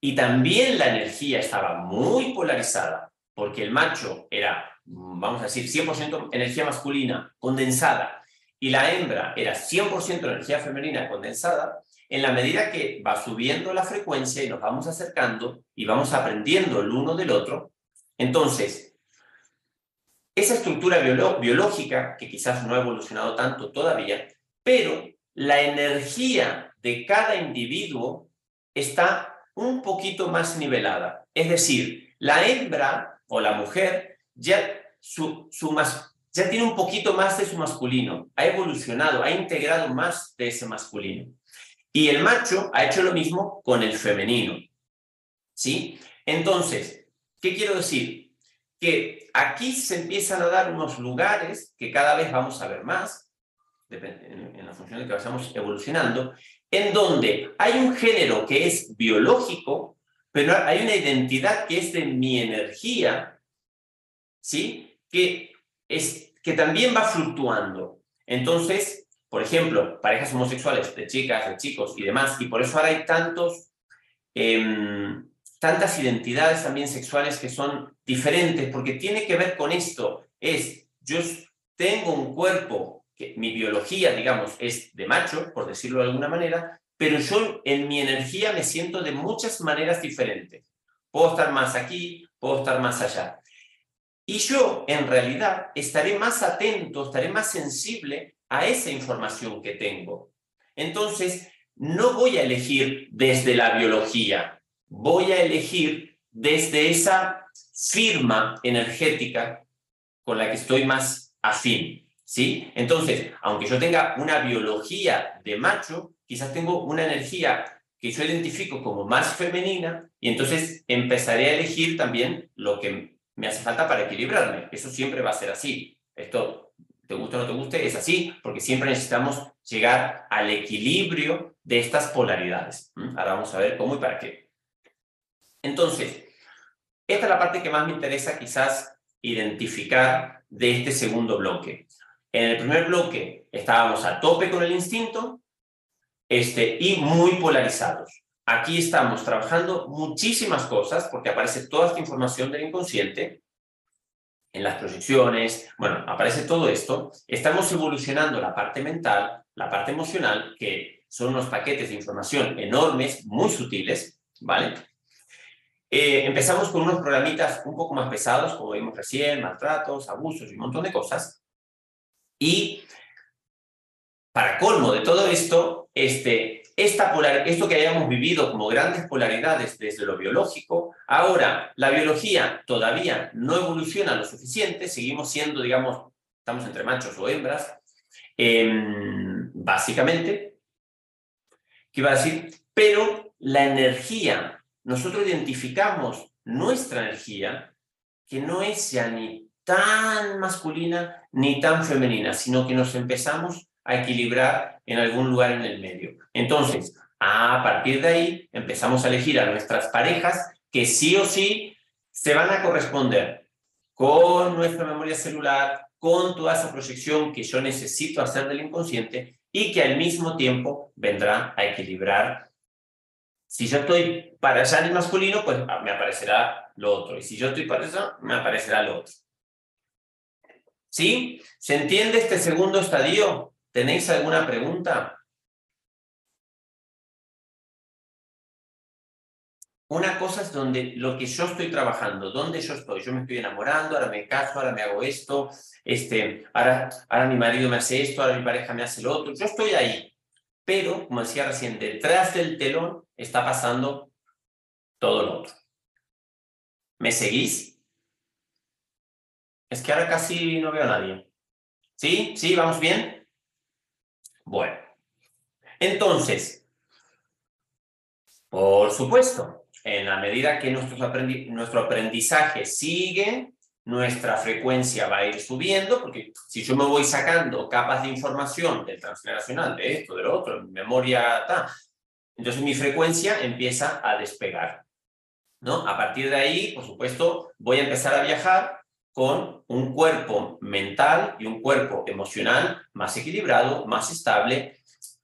y también la energía estaba muy polarizada, porque el macho era, vamos a decir, 100% energía masculina condensada, y la hembra era 100% energía femenina condensada, en la medida que va subiendo la frecuencia y nos vamos acercando y vamos aprendiendo el uno del otro, entonces, esa estructura biológica, que quizás no ha evolucionado tanto todavía, pero la energía de cada individuo está un poquito más nivelada. Es decir, la hembra o la mujer ya, su, su ya tiene un poquito más de su masculino, ha evolucionado, ha integrado más de ese masculino. Y el macho ha hecho lo mismo con el femenino. ¿Sí? Entonces, ¿qué quiero decir? Que aquí se empiezan a dar unos lugares que cada vez vamos a ver más, en, la función de que vayamos evolucionando, en donde hay un género que es biológico, pero hay una identidad que es de mi energía, ¿sí? Que, es, que también va fluctuando. Entonces, por ejemplo, parejas homosexuales de chicas, de chicos y demás, y por eso ahora hay tantos, em, tantas identidades también sexuales que son diferentes, porque tiene que ver con esto. Es, yo tengo un cuerpo mi biología, digamos, es de macho, por decirlo de alguna manera, pero yo en mi energía me siento de muchas maneras diferentes. Puedo estar más aquí, puedo estar más allá. Y yo, en realidad, estaré más atento, estaré más sensible a esa información que tengo. Entonces, no voy a elegir desde la biología, voy a elegir desde esa firma energética con la que estoy más afín. ¿sí? Entonces, aunque yo tenga una biología de macho, quizás tengo una energía que yo identifico como más femenina y entonces empezaré a elegir también lo que me hace falta para equilibrarme. Eso siempre va a ser así. Esto, te guste o no te guste, es así, porque siempre necesitamos llegar al equilibrio de estas polaridades. Ahora vamos a ver cómo y para qué. Entonces, esta es la parte que más me interesa quizás identificar de este segundo bloque. En el primer bloque estábamos a tope con el instinto este, y muy polarizados. Aquí estamos trabajando muchísimas cosas porque aparece toda esta información del inconsciente en las proyecciones, bueno, aparece todo esto. Estamos evolucionando la parte mental, la parte emocional, que son unos paquetes de información enormes, muy sutiles, ¿vale? Eh, empezamos con unos programitas un poco más pesados, como vimos recién, maltratos, abusos y un montón de cosas. Y para colmo de todo esto, este, esta polar, esto que hayamos vivido como grandes polaridades desde lo biológico, ahora la biología todavía no evoluciona lo suficiente, seguimos siendo, digamos, estamos entre machos o hembras, em, básicamente, ¿qué iba a decir? Pero la energía, nosotros identificamos nuestra energía, que no es ya ni tan masculina ni tan femenina, sino que nos empezamos a equilibrar en algún lugar en el medio. Entonces, a partir de ahí empezamos a elegir a nuestras parejas que sí o sí se van a corresponder con nuestra memoria celular, con toda esa proyección que yo necesito hacer del inconsciente y que al mismo tiempo vendrá a equilibrar. Si yo estoy para el masculino, pues ah, me aparecerá lo otro. Y si yo estoy para eso, me aparecerá lo otro. ¿Sí? ¿Se entiende este segundo estadio? ¿Tenéis alguna pregunta? Una cosa es donde lo que yo estoy trabajando, donde yo estoy, yo me estoy enamorando, ahora me caso, ahora me hago esto, este, ahora, ahora mi marido me hace esto, ahora mi pareja me hace lo otro, yo estoy ahí. Pero, como decía recién, detrás del telón está pasando todo lo otro. ¿Me seguís? Es que ahora casi no veo a nadie. ¿Sí? ¿Sí? ¿Vamos bien? Bueno. Entonces, por supuesto, en la medida que nuestro aprendizaje sigue, nuestra frecuencia va a ir subiendo, porque si yo me voy sacando capas de información del transgeneracional, de esto, de lo otro, memoria, entonces mi frecuencia empieza a despegar. ¿no? A partir de ahí, por supuesto, voy a empezar a viajar con un cuerpo mental y un cuerpo emocional más equilibrado, más estable,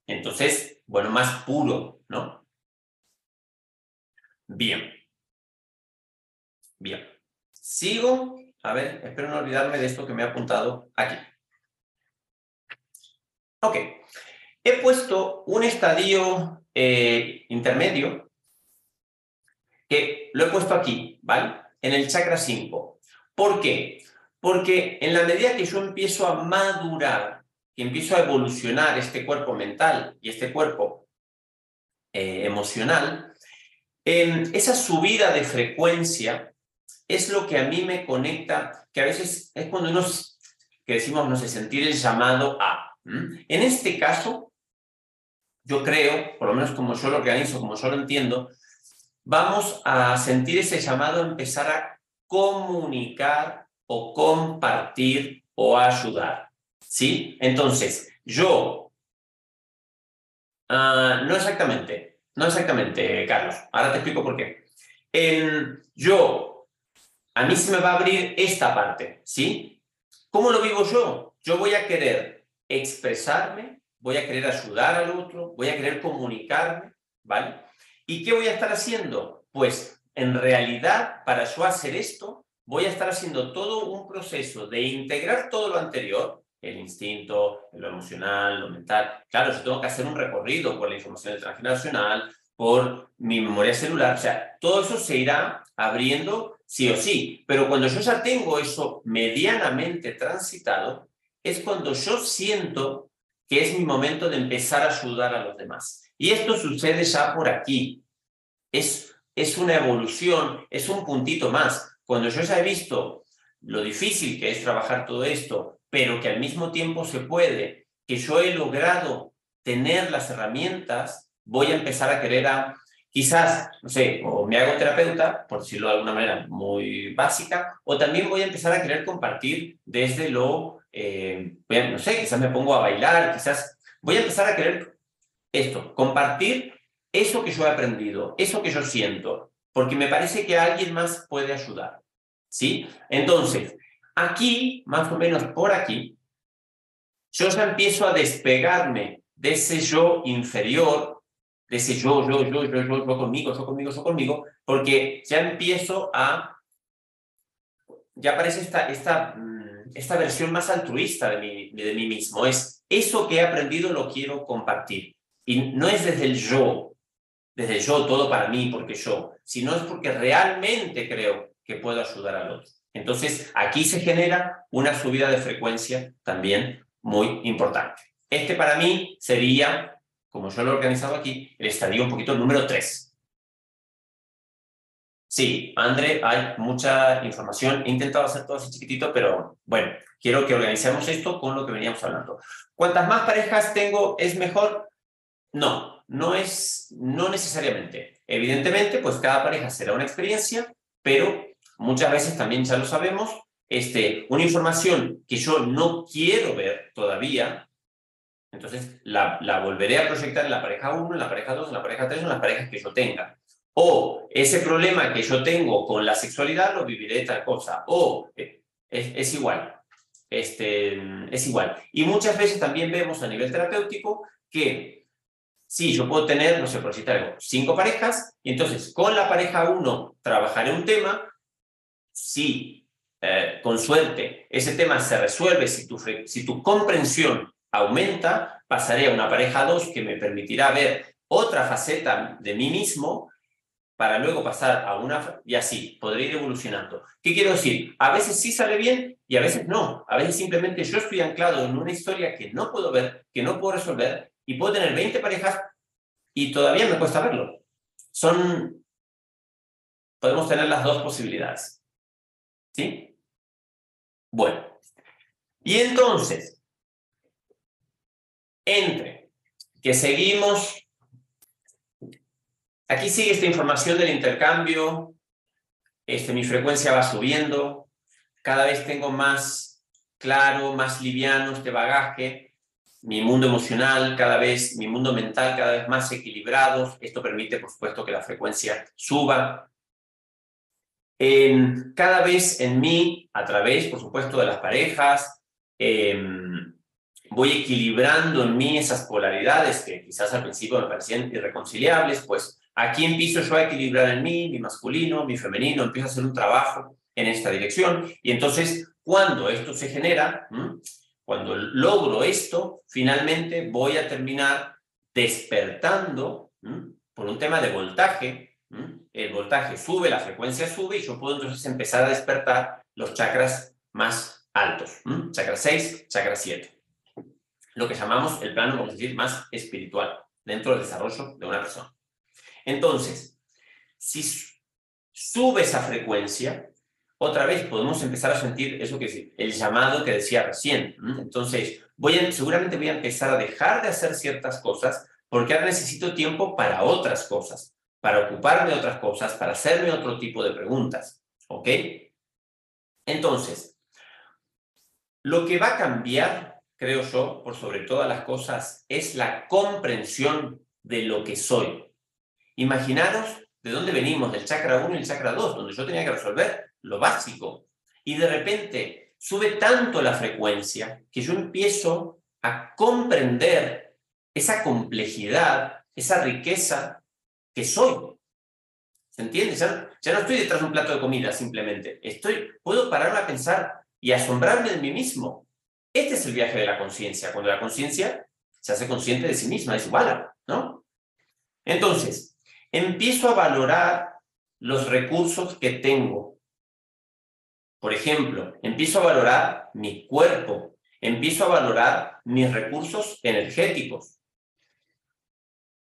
entonces, bueno, más puro, ¿no? Bien. Bien. Sigo. A ver, espero no olvidarme de esto que me ha apuntado aquí. Ok. He puesto un estadio eh, intermedio que lo he puesto aquí, ¿vale? En el chakra 5. ¿Por qué? Porque en la medida que yo empiezo a madurar, que empiezo a evolucionar este cuerpo mental y este cuerpo eh, emocional, esa subida de frecuencia es lo que a mí me conecta, que a veces es cuando uno, que decimos, no sentir el llamado a. En este caso, yo creo, por lo menos como yo lo organizo, como yo lo entiendo, vamos a sentir ese llamado a empezar a comunicar o compartir o ayudar. ¿Sí? Entonces, yo, ah, no exactamente, no exactamente, Carlos. Ahora te explico por qué. yo, a mí se me va a abrir esta parte, ¿sí? ¿Cómo lo vivo yo? Yo voy a querer expresarme, voy a querer ayudar al otro, voy a querer comunicarme, ¿vale? ¿Y qué voy a estar haciendo? Pues en realidad, para yo hacer esto, voy a estar haciendo todo un proceso de integrar todo lo anterior, el instinto, lo emocional, lo mental. Claro, yo tengo que hacer un recorrido por la información transgeneracional, por mi memoria celular, o sea, todo eso se irá abriendo sí o sí, pero cuando yo ya tengo eso medianamente transitado, es cuando yo siento que es mi momento de empezar a ayudar a los demás. Y esto sucede ya por aquí. Es, es una evolución, es un puntito más. Cuando yo ya he visto lo difícil que es trabajar todo esto, pero que al mismo tiempo se puede, que yo he logrado tener las herramientas, voy a empezar a querer a, quizás, no sé, o me hago terapeuta, por decirlo de alguna manera muy básica, o también voy a empezar a querer compartir desde lo, eh, no sé, quizás me pongo a bailar, quizás voy a empezar a querer esto, compartir eso que yo he aprendido, eso que yo siento, porque me parece que alguien más puede ayudar. ¿Sí? Entonces, Aquí, más o menos por aquí, yo ya empiezo a despegarme de ese yo inferior, de ese yo, yo, yo, yo, yo, yo conmigo, yo conmigo, yo conmigo, porque ya empiezo a, ya aparece esta, esta, mm, esta versión más altruista de mí, de mí mismo, es eso que he aprendido lo quiero compartir. Y no es desde el yo, desde yo, todo para mí, porque yo, sino es porque realmente creo que puedo ayudar al otro. Entonces, aquí se genera una subida de frecuencia también muy importante. Este para mí sería, como yo lo he organizado aquí, el estadio un poquito número 3. Sí, André, hay mucha información. He intentado hacer todo así chiquitito, pero bueno, quiero que organicemos esto con lo que veníamos hablando. ¿Cuantas más parejas tengo es mejor? No, no es, no necesariamente. Evidentemente, pues cada pareja será una experiencia, pero muchas veces también ya lo sabemos, este, una información que yo no quiero ver todavía, entonces la, volveré a proyectar en la pareja 1, en la pareja 2, en la pareja 3, en las parejas que yo tenga. O ese problema que yo tengo con la sexualidad lo viviré tal cosa. O, eh, es, igual. Este, es igual. Y muchas veces también vemos a nivel terapéutico que sí, yo puedo tener, no sé, por citar algo, cinco parejas, y entonces con la pareja uno trabajaré un tema, si eh, con suerte ese tema se resuelve, si tu, si tu comprensión aumenta, pasaré a una pareja 2 que me permitirá ver otra faceta de mí mismo para luego pasar a una y así, podré ir evolucionando. ¿Qué quiero decir? A veces sí sale bien y a veces no. A veces simplemente yo estoy anclado en una historia que no puedo ver, que no puedo resolver y puedo tener 20 parejas y todavía me cuesta verlo. Son, podemos tener las dos posibilidades. ¿Sí? Bueno. Y entonces, entre que seguimos Aquí sigue esta información del intercambio, este, mi frecuencia va subiendo, cada vez tengo más claro, más liviano este bagaje, mi mundo emocional cada vez, mi mundo mental cada vez más equilibrado, esto permite por supuesto que la frecuencia suba. cada vez en mí, a través por supuesto de las parejas, em, voy equilibrando en mí esas polaridades que quizás al principio me parecían irreconciliables, pues Aquí empiezo yo a equilibrar en mí, mi masculino, mi femenino, empiezo a hacer un trabajo en esta dirección. Y entonces, cuando esto se genera, cuando logro esto, finalmente voy a terminar despertando por un tema de voltaje. El voltaje sube, la frecuencia sube y yo puedo entonces empezar a despertar los chakras más altos. Chakra 6, chakra 7. Lo que llamamos el plano, vamos a decir, más espiritual dentro del desarrollo de una persona. Entonces, si sube esa frecuencia, otra vez podemos empezar a sentir eso que es el llamado que decía recién. Entonces, voy a, seguramente voy a empezar a dejar de hacer ciertas cosas porque ahora necesito tiempo para otras cosas, para ocuparme de otras cosas, para hacerme otro tipo de preguntas. ¿Ok? Entonces, lo que va a cambiar, creo yo, por sobre todas las cosas, es la comprensión de lo que soy. Imaginaros de dónde venimos, del chakra 1 y el chakra 2, donde yo tenía que resolver lo básico. Y de repente sube tanto la frecuencia que yo empiezo a comprender esa complejidad, esa riqueza que soy. ¿Se entiende? Ya, no estoy detrás de un plato de comida simplemente. Estoy, puedo pararme a pensar y asombrarme de mí mismo. Este es el viaje de la conciencia, cuando la conciencia se hace consciente de sí misma, de su bala, ¿no? Entonces, empiezo a valorar los recursos que tengo. Por ejemplo, empiezo a valorar mi cuerpo, empiezo a valorar mis recursos energéticos.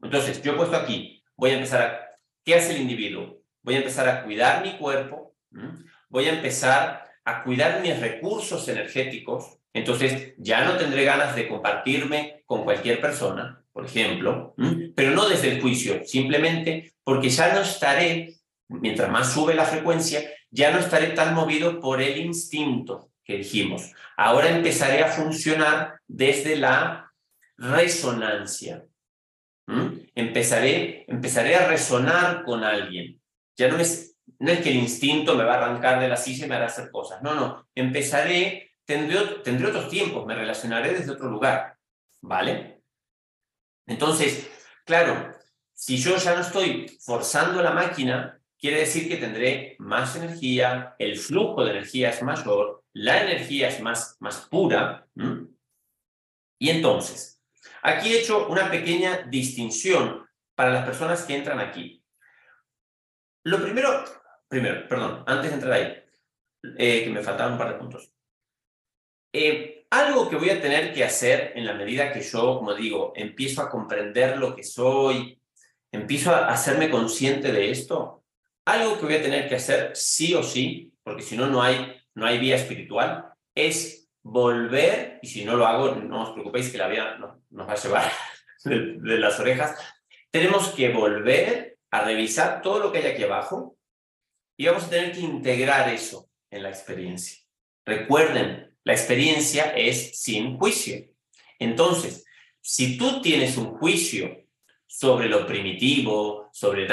Entonces, yo he puesto aquí, voy a empezar a, ¿qué hace el individuo? Voy a empezar a cuidar mi cuerpo, voy a empezar a cuidar mis recursos energéticos, entonces ya no tendré ganas de compartirme con cualquier persona, por ejemplo, pero no desde el juicio, simplemente porque ya no estaré, mientras más sube la frecuencia, ya no estaré tan movido por el instinto que dijimos. Ahora empezaré a funcionar desde la resonancia. Empezaré, empezaré a resonar con alguien. Ya no es, no es que el instinto me va a arrancar de la silla y me hará hacer cosas. No, no. Empezaré, tendré, tendré otros tiempos, me relacionaré desde otro lugar. ¿Vale? Entonces, claro, si yo ya no estoy forzando la máquina, quiere decir que tendré más energía, el flujo de energía es mayor, la energía es más, más pura. Y entonces, aquí he hecho una pequeña distinción para las personas que entran aquí. Lo primero, primero, perdón, antes de entrar ahí, eh, que me faltaban un par de puntos. Eh, algo que voy a tener que hacer en la medida que yo, como digo, empiezo a comprender lo que soy, empiezo a hacerme consciente de esto, algo que voy a tener que hacer sí o sí, porque si no, no hay, no hay vía espiritual, es volver, y si no lo hago, no os preocupéis que la vida nos va a llevar de las orejas, tenemos que volver a revisar todo lo que hay aquí abajo y vamos a tener que integrar eso en la experiencia. Recuerden, la experiencia es sin juicio. Entonces, si tú tienes un juicio sobre lo primitivo, sobre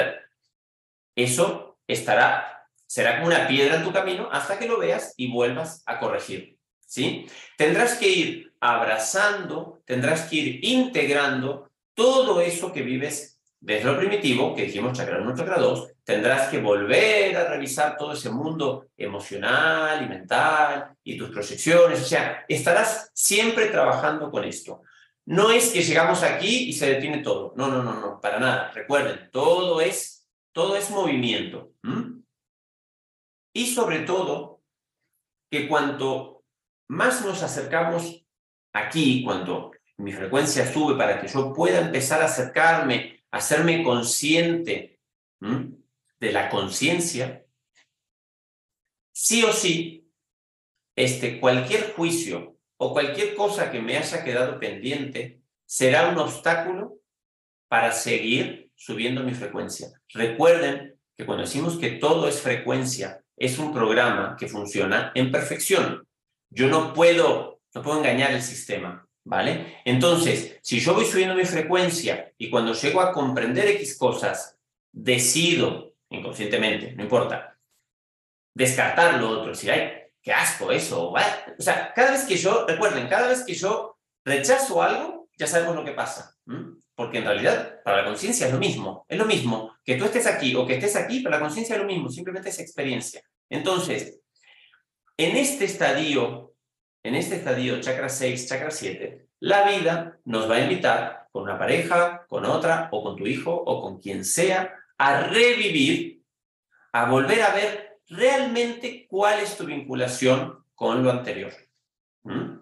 eso estará será como una piedra en tu camino hasta que lo veas y vuelvas a corregir. ¿sí? Tendrás que ir abrazando, tendrás que ir integrando todo eso que vives desde lo primitivo, que dijimos chakra 1, chakra 2, tendrás que volver a revisar todo ese mundo emocional y mental y tus proyecciones, o sea, estarás siempre trabajando con esto. No es que llegamos aquí y se detiene todo, no, no, no, no, para nada. Recuerden, todo es, todo es movimiento. Y sobre todo, que cuanto más nos acercamos aquí, cuanto mi frecuencia sube para que yo pueda empezar a acercarme, a hacerme consciente de la conciencia, sí o sí, este, cualquier juicio o cualquier cosa que me haya quedado pendiente será un obstáculo para seguir subiendo mi frecuencia. Recuerden que cuando decimos que todo es frecuencia, es un programa que funciona en perfección. Yo no puedo, no puedo engañar el sistema. ¿Vale? Entonces, si yo voy subiendo mi frecuencia y cuando llego a comprender X cosas, decido inconscientemente, no importa, descartar lo otro, decir, ay, qué asco eso, o sea, cada vez que yo, recuerden, cada vez que yo rechazo algo, ya sabemos lo que pasa, porque en realidad para la conciencia es lo mismo, es lo mismo que tú estés aquí o que estés aquí, para la conciencia es lo mismo, simplemente es experiencia. Entonces, en este estadio en este estadio chakra 6, chakra 7, la vida nos va a invitar con una pareja, con otra, o con tu hijo, o con quien sea, a revivir, a volver a ver realmente cuál es tu vinculación con lo anterior. ¿Mm?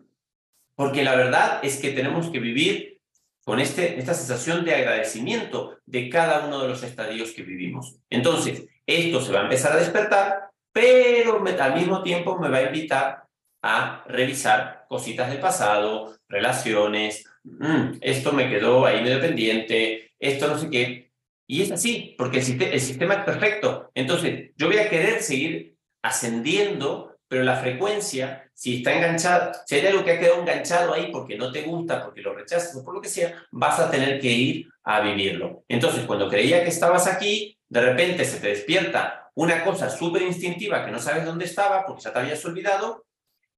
Porque la verdad es que tenemos que vivir con este, esta sensación de agradecimiento de cada uno de los estadios que vivimos. Entonces, esto se va a empezar a despertar, pero al mismo tiempo me va a invitar a revisar cositas del pasado, relaciones, mm, esto me quedó ahí medio pendiente, esto no sé qué. Y es así, porque el, el sistema es perfecto. Entonces, yo voy a querer seguir ascendiendo, pero la frecuencia, si está enganchada, si hay algo que ha quedado enganchado ahí porque no te gusta, porque lo rechazas o por lo que sea, vas a tener que ir a vivirlo. Entonces, cuando creía que estabas aquí, de repente se te despierta una cosa súper instintiva que no sabes dónde estaba porque ya te habías olvidado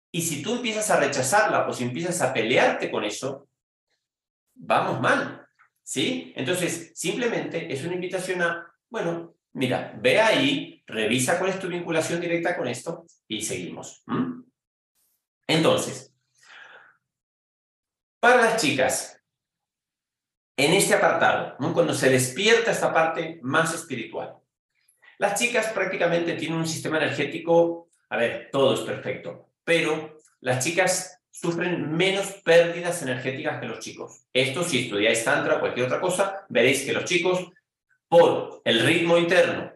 y si tú empiezas a rechazarla o si empiezas a pelearte con eso, vamos mal. ¿Sí? Entonces, simplemente es una invitación a, bueno, mira, ve ahí, revisa cuál es tu vinculación directa con esto y seguimos. Entonces, para las chicas, en este apartado, cuando se despierta esta parte más espiritual, las chicas prácticamente tienen un sistema energético, a ver, todo es perfecto, pero las chicas sufren menos pérdidas energéticas que los chicos. Esto, si estudiáis Tantra o cualquier otra cosa, veréis que los chicos, por el ritmo interno,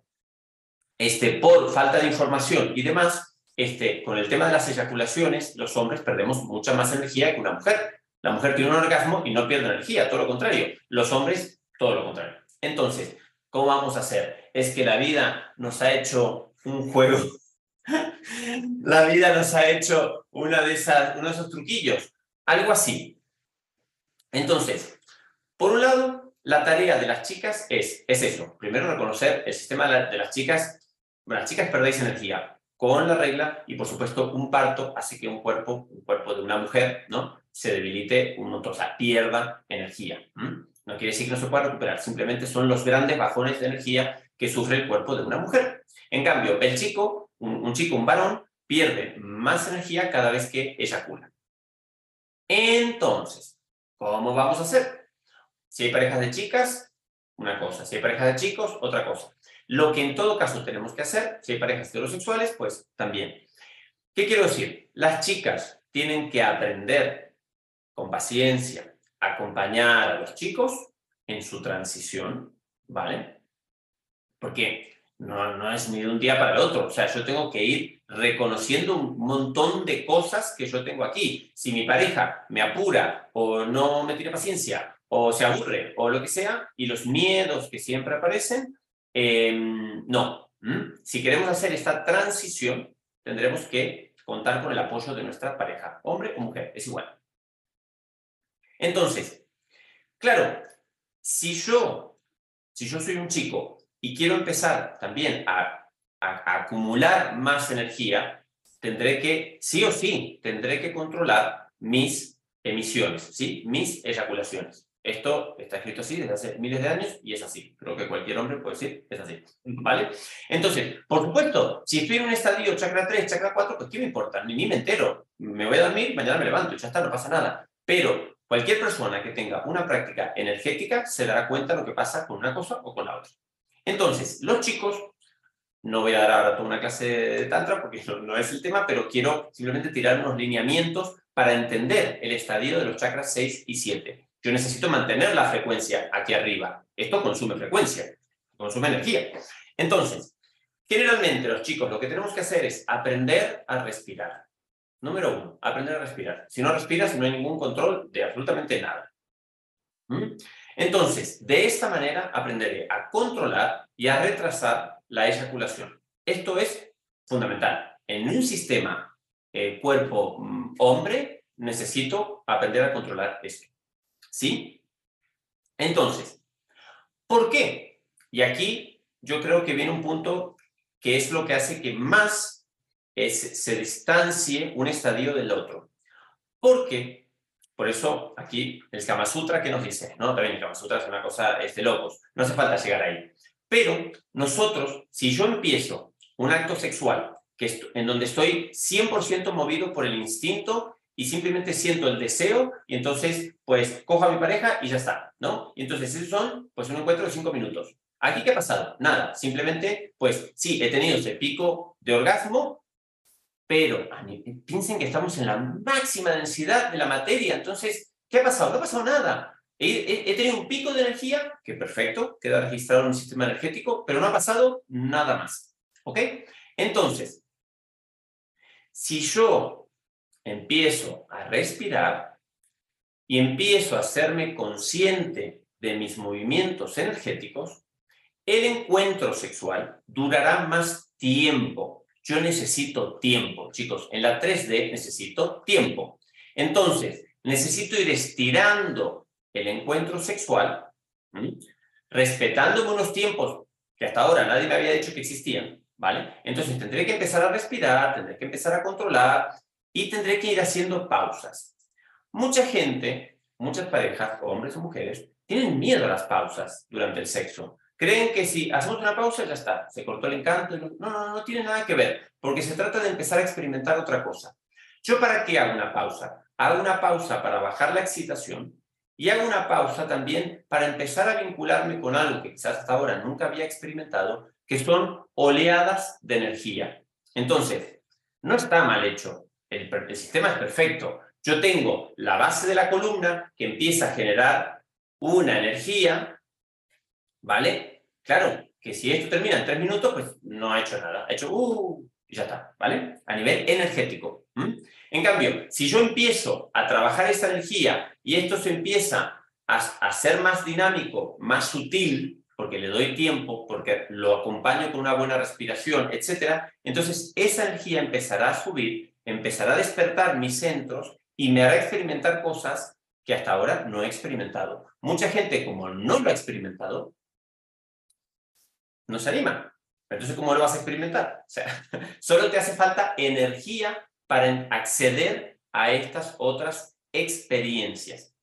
este, por falta de información y demás, este, con el tema de las eyaculaciones, los hombres perdemos mucha más energía que una mujer. La mujer tiene un orgasmo y no pierde energía, todo lo contrario. Los hombres, todo lo contrario. Entonces, ¿cómo vamos a hacer? Es que la vida nos ha hecho un juego la vida nos ha hecho uno de esos truquillos. Algo así. Entonces, por un lado, la tarea de las chicas es, es eso. Primero, reconocer el sistema de las chicas. Las chicas perdéis energía con la regla y, por supuesto, un parto hace que un cuerpo, un cuerpo de una mujer, ¿no? Se debilite un montón, o sea, pierda energía. No quiere decir que no se pueda recuperar, simplemente son los grandes bajones de energía que sufre el cuerpo de una mujer. En cambio, el chico un, chico, un varón, pierde más energía cada vez que eyacula. Entonces, ¿cómo vamos a hacer? Si hay parejas de chicas, una cosa. Si hay parejas de chicos, otra cosa. Lo que en todo caso tenemos que hacer, si hay parejas heterosexuales, pues también. ¿Qué quiero decir? Las chicas tienen que aprender con paciencia, acompañar a los chicos en su transición, ¿vale? Porque no, no es ni de un día para el otro. O sea, yo tengo que ir reconociendo un montón de cosas que yo tengo aquí. Si mi pareja me apura o no me tiene paciencia o se aburre o lo que sea, y los miedos que siempre aparecen, em, no. Si queremos hacer esta transición, tendremos que contar con el apoyo de nuestra pareja, hombre o mujer, es igual. Entonces, claro, si yo, si yo soy un chico y quiero empezar también a a acumular más energía, tendré que, sí o sí, tendré que controlar mis emisiones, ¿sí? Mis eyaculaciones. Esto está escrito así desde hace miles de años y es así. Creo que cualquier hombre puede decir, es así. ¿Vale? Entonces, por supuesto, si estoy en un estadio chakra 3, chakra 4, pues ¿qué me importa? Ni, ni me entero. Me voy a dormir, mañana me levanto ya está, no pasa nada. Pero cualquier persona que tenga una práctica energética se dará cuenta de lo que pasa con una cosa o con la otra. Entonces, los chicos, no voy a dar ahora toda una clase de tantra porque no, no es el tema, pero quiero simplemente tirar unos lineamientos para entender el estadio de los chakras 6 y 7 yo necesito mantener la frecuencia aquí arriba. Esto consume frecuencia, consume energía. Entonces, generalmente los chicos lo que tenemos que hacer es aprender a respirar. Número uno, aprender a respirar. Si no respiras, no hay ningún control de absolutamente nada. ¿Mm? Entonces, de esta manera aprenderé a controlar y a retrasar la eyaculación. Esto es fundamental. En un sistema eh, cuerpo-hombre, mm, necesito aprender a controlar esto. ¿Sí? Entonces, ¿por qué? Y aquí yo creo que viene un punto que es lo que hace que más se distancie un estadio del otro. Porque, por eso aquí el Kama Sutra que nos dice, no, también el Kama Sutra es una cosa es de locos, no hace falta llegar ahí. Pero nosotros, si yo empiezo un acto sexual que en donde estoy 100% movido por el instinto y simplemente siento el deseo y entonces pues cojo a mi pareja y ya está, ¿no? Y entonces esos son pues un encuentro de cinco minutos. ¿Aquí qué ha pasado? Nada, simplemente pues sí, he tenido ese pico de orgasmo, pero piensen que estamos en la máxima densidad de la materia, entonces, ¿qué ha pasado? No ha pasado nada. He, he tenido un pico de energía, que perfecto, queda registrado en un sistema energético, pero no ha pasado nada más. ¿Ok? Entonces, si yo empiezo a respirar y empiezo a hacerme consciente de mis movimientos energéticos, el encuentro sexual durará más tiempo. Yo necesito tiempo, chicos. En la 3D necesito tiempo. Entonces, necesito ir estirando el encuentro sexual, respetando unos tiempos que hasta ahora nadie me había dicho que existían, ¿vale? Entonces tendré que empezar a respirar, tendré que empezar a controlar, y tendré que ir haciendo pausas. Mucha gente, muchas parejas, hombres o mujeres, tienen miedo a las pausas durante el sexo. Creen que si hacemos una pausa ya está, se cortó el encanto. No, no, no tiene nada que ver, porque se trata de empezar a experimentar otra cosa. ¿Yo para qué hago una pausa? Hago una pausa para bajar la excitación y hago una pausa también para empezar a vincularme con algo que quizás hasta ahora nunca había experimentado, que son oleadas de energía. Entonces, no está mal hecho, el, sistema es perfecto. Yo tengo la base de la columna que empieza a generar una energía, ¿vale? Claro, que si esto termina en tres minutos, pues no ha hecho nada. Ha hecho, uh, y ya está, ¿vale? A nivel energético. En cambio, si yo empiezo a trabajar esa energía y esto se empieza a, a ser más dinámico, más sutil, porque le doy tiempo, porque lo acompaño con una buena respiración, etc., entonces esa energía empezará a subir empezará a despertar mis centros y me hará experimentar cosas que hasta ahora no he experimentado. Mucha gente, como no lo ha experimentado, no se anima. Entonces, ¿cómo lo vas a experimentar? Solo te hace falta energía para acceder a estas otras experiencias.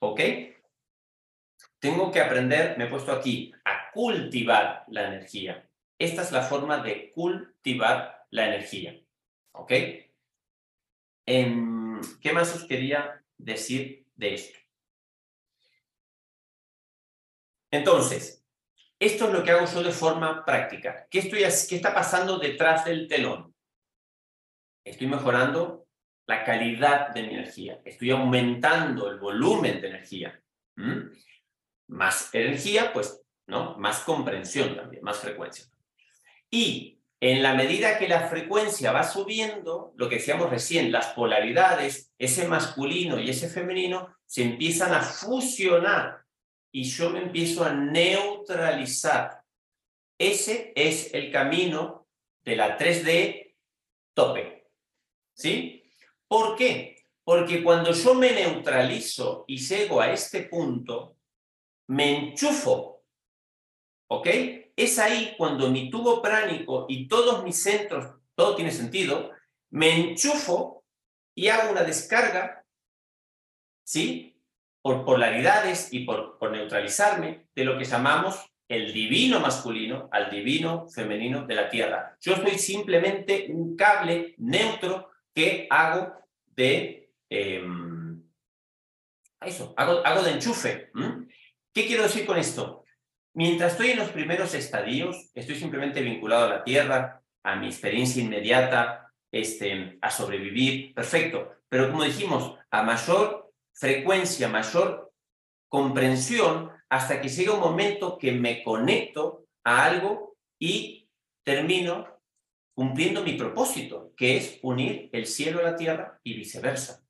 ¿Ok? Tengo que aprender, me he puesto aquí, a cultivar la energía. Esta es la forma de cultivar la energía. ¿Ok? Em, ¿Qué más os quería decir de esto? Entonces, esto es lo que hago yo de forma práctica. ¿Qué, estoy, qué está pasando detrás del telón? Estoy mejorando la calidad de mi energía. Estoy aumentando el volumen de energía. Más energía, pues, ¿no? Más comprensión también, más frecuencia. Y en la medida que la frecuencia va subiendo, lo que decíamos recién, las polaridades, ese masculino y ese femenino, se empiezan a fusionar y yo me empiezo a neutralizar. Ese es el camino de la 3D tope. ¿Sí? ¿Por qué? Porque cuando yo me neutralizo y llego a este punto, me enchufo. ¿Ok? Es ahí cuando mi tubo pránico y todos mis centros, todo tiene sentido, me enchufo y hago una descarga, ¿sí? Por polaridades y por, neutralizarme de lo que llamamos el divino masculino al divino femenino de la Tierra. Yo soy simplemente un cable neutro que hago de... Em, eso, hago, de enchufe. ¿Qué quiero decir con esto? Mientras estoy en los primeros estadios, estoy simplemente vinculado a la Tierra, a mi experiencia inmediata, este, a sobrevivir, perfecto. Pero como dijimos, a mayor frecuencia, mayor comprensión, hasta que llega un momento que me conecto a algo y termino cumpliendo mi propósito, que es unir el cielo a la tierra y viceversa.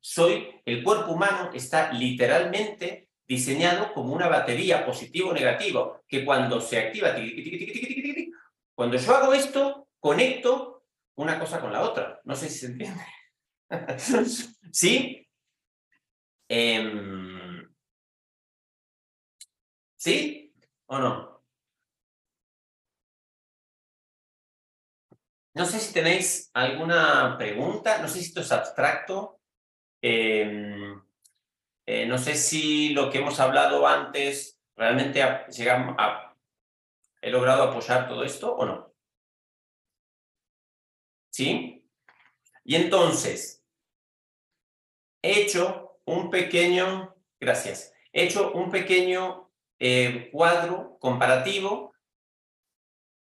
Soy, el cuerpo humano está literalmente diseñado como una batería positivo o negativo, que cuando se activa, cuando yo hago esto, conecto una cosa con la otra. No sé si se entiende. ¿Sí? Eh, ¿Sí o no? No sé si tenéis alguna pregunta, no sé si esto es abstracto, em, eh, no sé si lo que hemos hablado antes realmente a, he logrado apoyar todo esto o no. ¿Sí? Y entonces, he hecho un pequeño, gracias, he hecho un pequeño eh, cuadro comparativo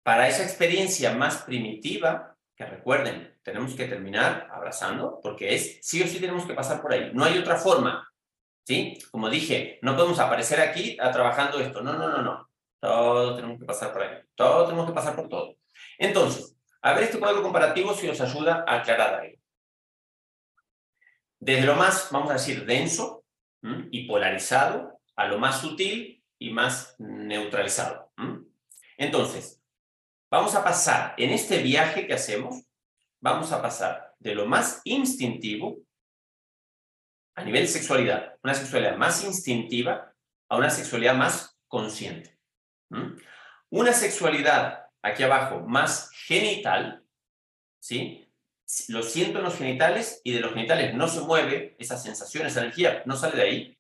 para esa experiencia más primitiva, que recuerden, tenemos que terminar abrazando, porque es sí o sí tenemos que pasar por ahí. No hay otra forma. ¿Sí? Como dije, no podemos aparecer aquí a, trabajando esto. No, no, no, no. Todo tenemos que pasar por ahí. Todo tenemos que pasar por todo. Entonces, a ver este cuadro comparativo si os ayuda a aclarar algo. Desde lo más, vamos a decir, denso y polarizado a lo más sutil y más neutralizado. Entonces, vamos a pasar, en este viaje que hacemos, vamos a pasar de lo más instintivo a nivel de sexualidad, una sexualidad más instintiva a una sexualidad más consciente. Una sexualidad aquí abajo más genital, ¿sí? Lo siento en los genitales y de los genitales no se mueve esa sensación, esa energía, no sale de ahí,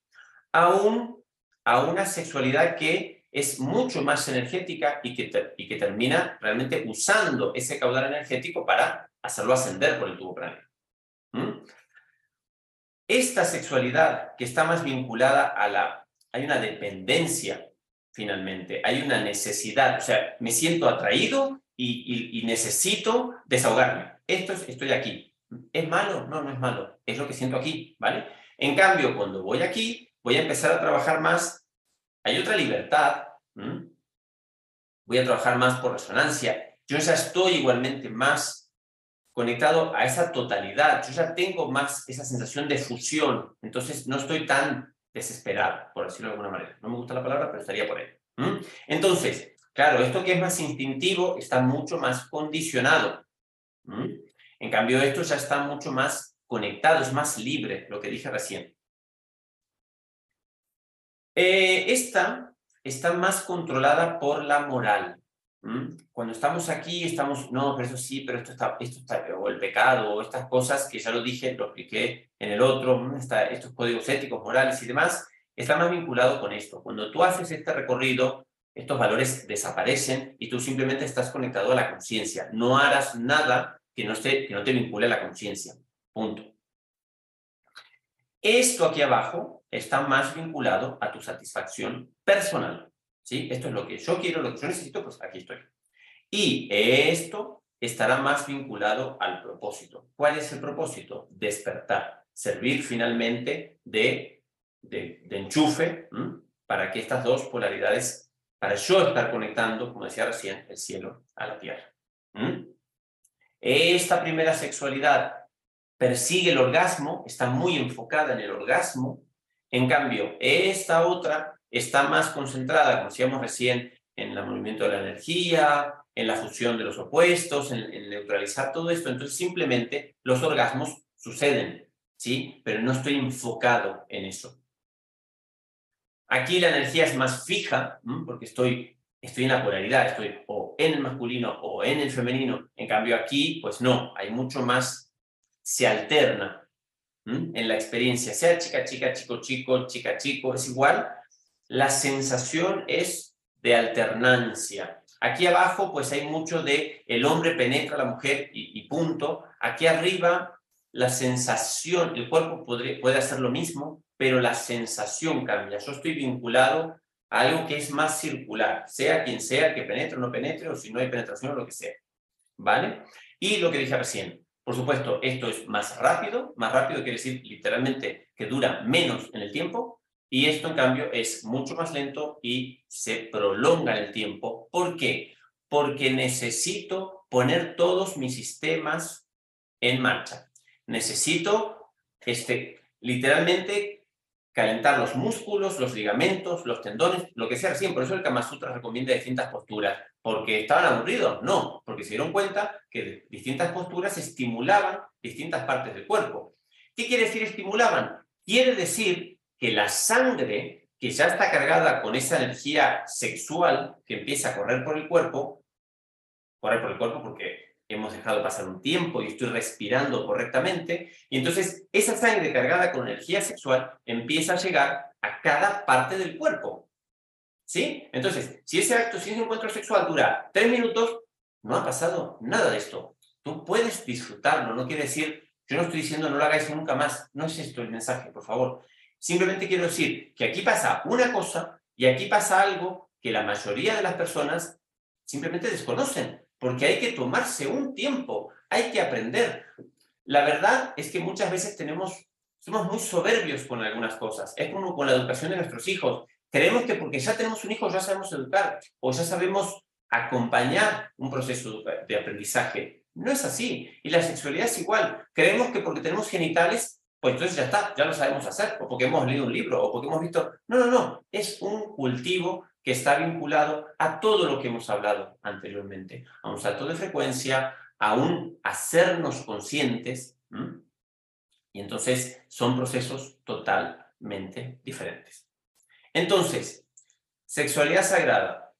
a un a una sexualidad que es mucho más energética y que, y que termina realmente usando ese caudal energético para hacerlo ascender por el tubo cráneo. Esta sexualidad que está más vinculada a la... Hay una dependencia, finalmente, hay una necesidad, o sea, me siento atraído y, necesito desahogarme. Esto es, estoy aquí. ¿Es malo? No, no es malo. Es lo que siento aquí, ¿vale? En cambio, cuando voy aquí, voy a empezar a trabajar más, hay otra libertad, voy a trabajar más por resonancia, yo ya estoy igualmente más conectado a esa totalidad, yo ya tengo más esa sensación de fusión, entonces no estoy tan desesperado, por decirlo de alguna manera. No me gusta la palabra, pero estaría por ahí. Entonces, claro, esto que es más instintivo está mucho más condicionado. En cambio, esto ya está mucho más conectado, es más libre, lo que dije recién. Eh, esta está más controlada por la moral. Cuando estamos aquí, estamos, no, pero eso sí, pero esto está, esto está, o el pecado, o estas cosas que ya lo dije, lo expliqué en el otro, está, estos códigos éticos, morales y demás, está más vinculado con esto. Cuando tú haces este recorrido, estos valores desaparecen y tú simplemente estás conectado a la conciencia. No harás nada que no, esté, que no te vincule a la conciencia. Punto. Esto aquí abajo está más vinculado a tu satisfacción personal. ¿Sí? Esto es lo que yo quiero, lo que yo necesito, pues aquí estoy. Y esto estará más vinculado al propósito. ¿Cuál es el propósito? Despertar, servir finalmente de, de, enchufe para que estas dos polaridades, para yo estar conectando, como decía recién, el cielo a la tierra. Esta primera sexualidad persigue el orgasmo, está muy enfocada en el orgasmo, en cambio, esta otra está más concentrada, como decíamos recién, en el movimiento de la energía, en la fusión de los opuestos, en, neutralizar todo esto. Entonces, simplemente los orgasmos suceden, ¿sí? Pero no estoy enfocado en eso. Aquí la energía es más fija, porque estoy estoy en la polaridad, estoy o en el masculino o en el femenino. En cambio aquí, pues no, hay mucho más, se alterna en la experiencia, sea chica, chica, chico, chico, chica, chico, es igual. La sensación es de alternancia. Aquí abajo, pues hay mucho de el hombre penetra a la mujer y, punto. Aquí arriba, la sensación, el cuerpo puede hacer lo mismo, pero la sensación cambia. Yo estoy vinculado a algo que es más circular, sea quien sea que penetre o no penetre, o si no hay penetración o lo que sea. ¿Vale? Y lo que dije recién, por supuesto, esto es más rápido, más rápido quiere decir literalmente que dura menos en el tiempo, y esto, en cambio, es mucho más lento y se prolonga el tiempo. ¿Por qué? Porque necesito poner todos mis sistemas en marcha. Necesito, este, literalmente, calentar los músculos, los ligamentos, los tendones, lo que sea siempre. Por eso el Kama Sutra recomienda distintas posturas. ¿Porque estaban aburridos? No, porque se dieron cuenta que distintas posturas estimulaban distintas partes del cuerpo. ¿Qué quiere decir estimulaban? Quiere decir que la sangre, que ya está cargada con esa energía sexual que empieza a correr por el cuerpo, correr por el cuerpo porque hemos dejado pasar un tiempo y estoy respirando correctamente, y entonces esa sangre cargada con energía sexual empieza a llegar a cada parte del cuerpo. ¿Sí? Entonces, si ese acto, si ese encuentro sexual dura tres minutos, no ha pasado nada de esto. Tú puedes disfrutarlo, no quiere decir, yo no estoy diciendo no lo hagáis nunca más, no es esto el mensaje, por favor. Simplemente quiero decir que aquí pasa una cosa y aquí pasa algo que la mayoría de las personas simplemente desconocen, porque hay que tomarse un tiempo, hay que aprender. La verdad es que muchas veces tenemos, somos muy soberbios con algunas cosas. Es como con la educación de nuestros hijos. Creemos que porque ya tenemos un hijo ya sabemos educar o ya sabemos acompañar un proceso de aprendizaje. No es así. Y la sexualidad es igual. Creemos que porque tenemos genitales pues entonces ya está, ya lo sabemos hacer, o porque hemos leído un libro, o porque hemos visto... No, no, no, es un cultivo que está vinculado a todo lo que hemos hablado anteriormente, a un salto de frecuencia, a un hacernos conscientes, y entonces son procesos totalmente diferentes. Entonces, sexualidad sagrada.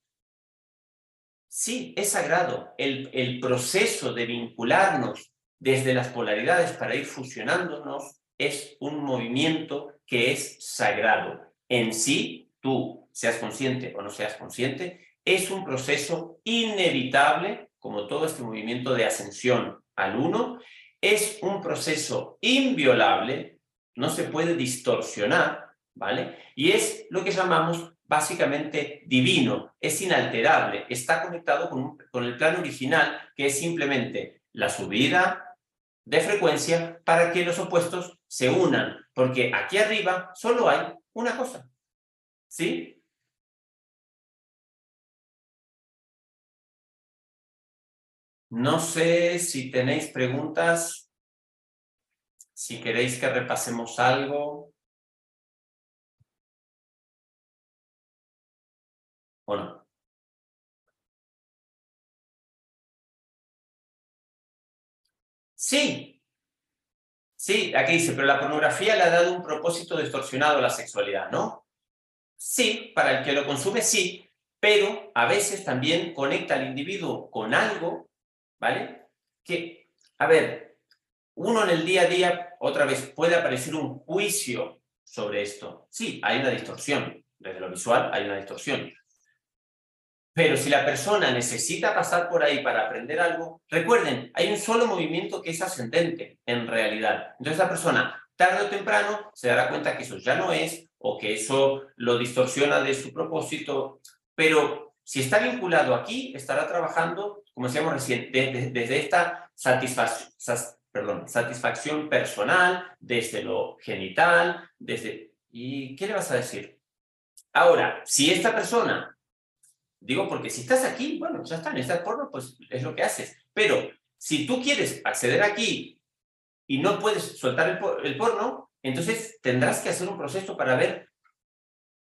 Sí, es sagrado. El, el proceso de vincularnos desde las polaridades para ir fusionándonos es un movimiento que es sagrado. En sí, tú, seas consciente o no seas consciente, es un proceso inevitable, como todo este movimiento de ascensión al uno, es un proceso inviolable, no se puede distorsionar, ¿vale? Y es lo que llamamos básicamente divino, es inalterable, está conectado con, con el plano original, que es simplemente la subida de frecuencia para que los opuestos se unan, porque aquí arriba solo hay una cosa. ¿Sí? No sé si tenéis preguntas, si queréis que repasemos algo. ¿O Sí, Sí, aquí dice, pero la pornografía le ha dado un propósito distorsionado a la sexualidad, ¿no? Sí, para el que lo consume sí, pero a veces también conecta al individuo con algo, ¿vale? Que, a ver, uno en el día a día, otra vez, puede aparecer un juicio sobre esto. Sí, hay una distorsión. Desde lo visual hay una distorsión. Pero si la persona necesita pasar por ahí para aprender algo, recuerden, hay un solo movimiento que es ascendente en realidad. Entonces la persona, tarde o temprano, se dará cuenta que eso ya no es o que eso lo distorsiona de su propósito. Pero si está vinculado aquí, estará trabajando, como decíamos recién, desde, esta satisfacción, perdón, satisfacción personal, desde lo genital, desde... ¿Y qué le vas a decir? Ahora, si esta persona Digo, porque si estás aquí, bueno, ya está, necesitas porno, pues es lo que haces. Pero si tú quieres acceder aquí y no puedes soltar el, porno, entonces tendrás que hacer un proceso para ver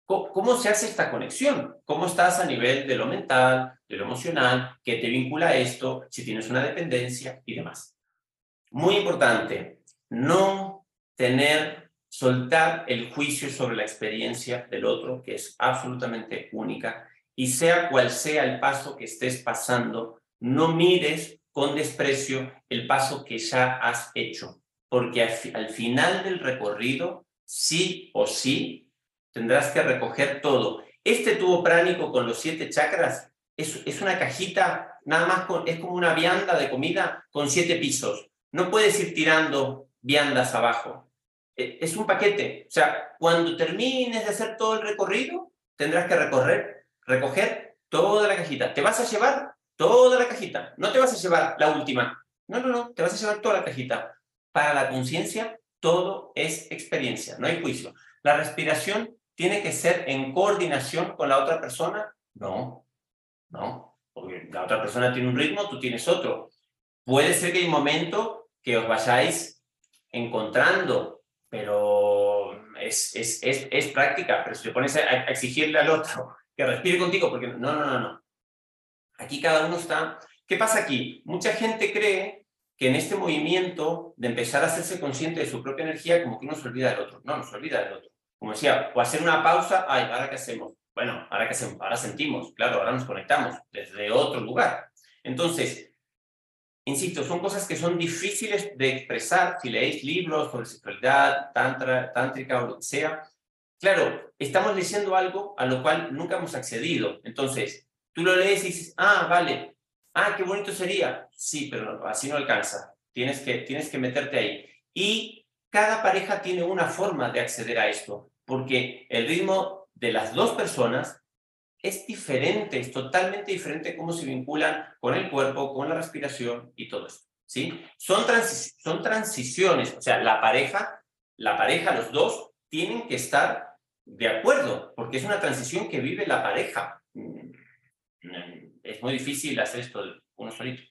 cómo, se hace esta conexión, cómo estás a nivel de lo mental, de lo emocional, qué te vincula a esto, si tienes una dependencia y demás. Muy importante, no tener, soltar el juicio sobre la experiencia del otro, que es absolutamente única y sea cual sea el paso que estés pasando, no mires con desprecio el paso que ya has hecho, porque al, final del recorrido, sí o sí, tendrás que recoger todo. Este tubo pránico con los siete chakras es, es una cajita, nada más es como una vianda de comida con siete pisos. No puedes ir tirando viandas abajo. E, es un paquete. O sea, cuando termines de hacer todo el recorrido, tendrás que recorrer, recoger toda la cajita. Te vas a llevar toda la cajita. No te vas a llevar la última. No, no, no. Te vas a llevar toda la cajita. Para la conciencia, todo es experiencia, no hay juicio. La respiración tiene que ser en coordinación con la otra persona. No, no. Porque la otra persona tiene un ritmo, tú tienes otro. Puede ser que hay un momento que os vayáis encontrando, pero es, es, es, es práctica. Pero si te pones a, exigirle al otro que respire contigo, porque no, no, no, no. Aquí cada uno está... ¿Qué pasa aquí? Mucha gente cree que en este movimiento de empezar a hacerse consciente de su propia energía, como que uno se olvida del otro. No, no se olvida del otro. Como decía, o hacer una pausa, ay, ¿ahora qué hacemos? Bueno, ¿ahora qué hacemos? Ahora sentimos, claro, ahora nos conectamos desde otro lugar. Entonces, Insisto, son cosas que son difíciles de expresar si leéis libros sobre sexualidad, tantra, tántrica o lo que sea. Claro, estamos leyendo algo a lo cual nunca hemos accedido. Entonces, tú lo lees y dices, ah, vale, ah, qué bonito sería. Sí, pero así no alcanza. Tienes que, tienes que meterte ahí. Y cada pareja tiene una forma de acceder a esto, porque el ritmo de las dos personas es diferente, es totalmente diferente cómo se vinculan con el cuerpo, con la respiración y todo esto. ¿sí? Son, son transiciones, o sea, la pareja, la pareja, los dos, tienen que estar de acuerdo, porque es una transición que vive la pareja. Es muy difícil hacer esto uno solito.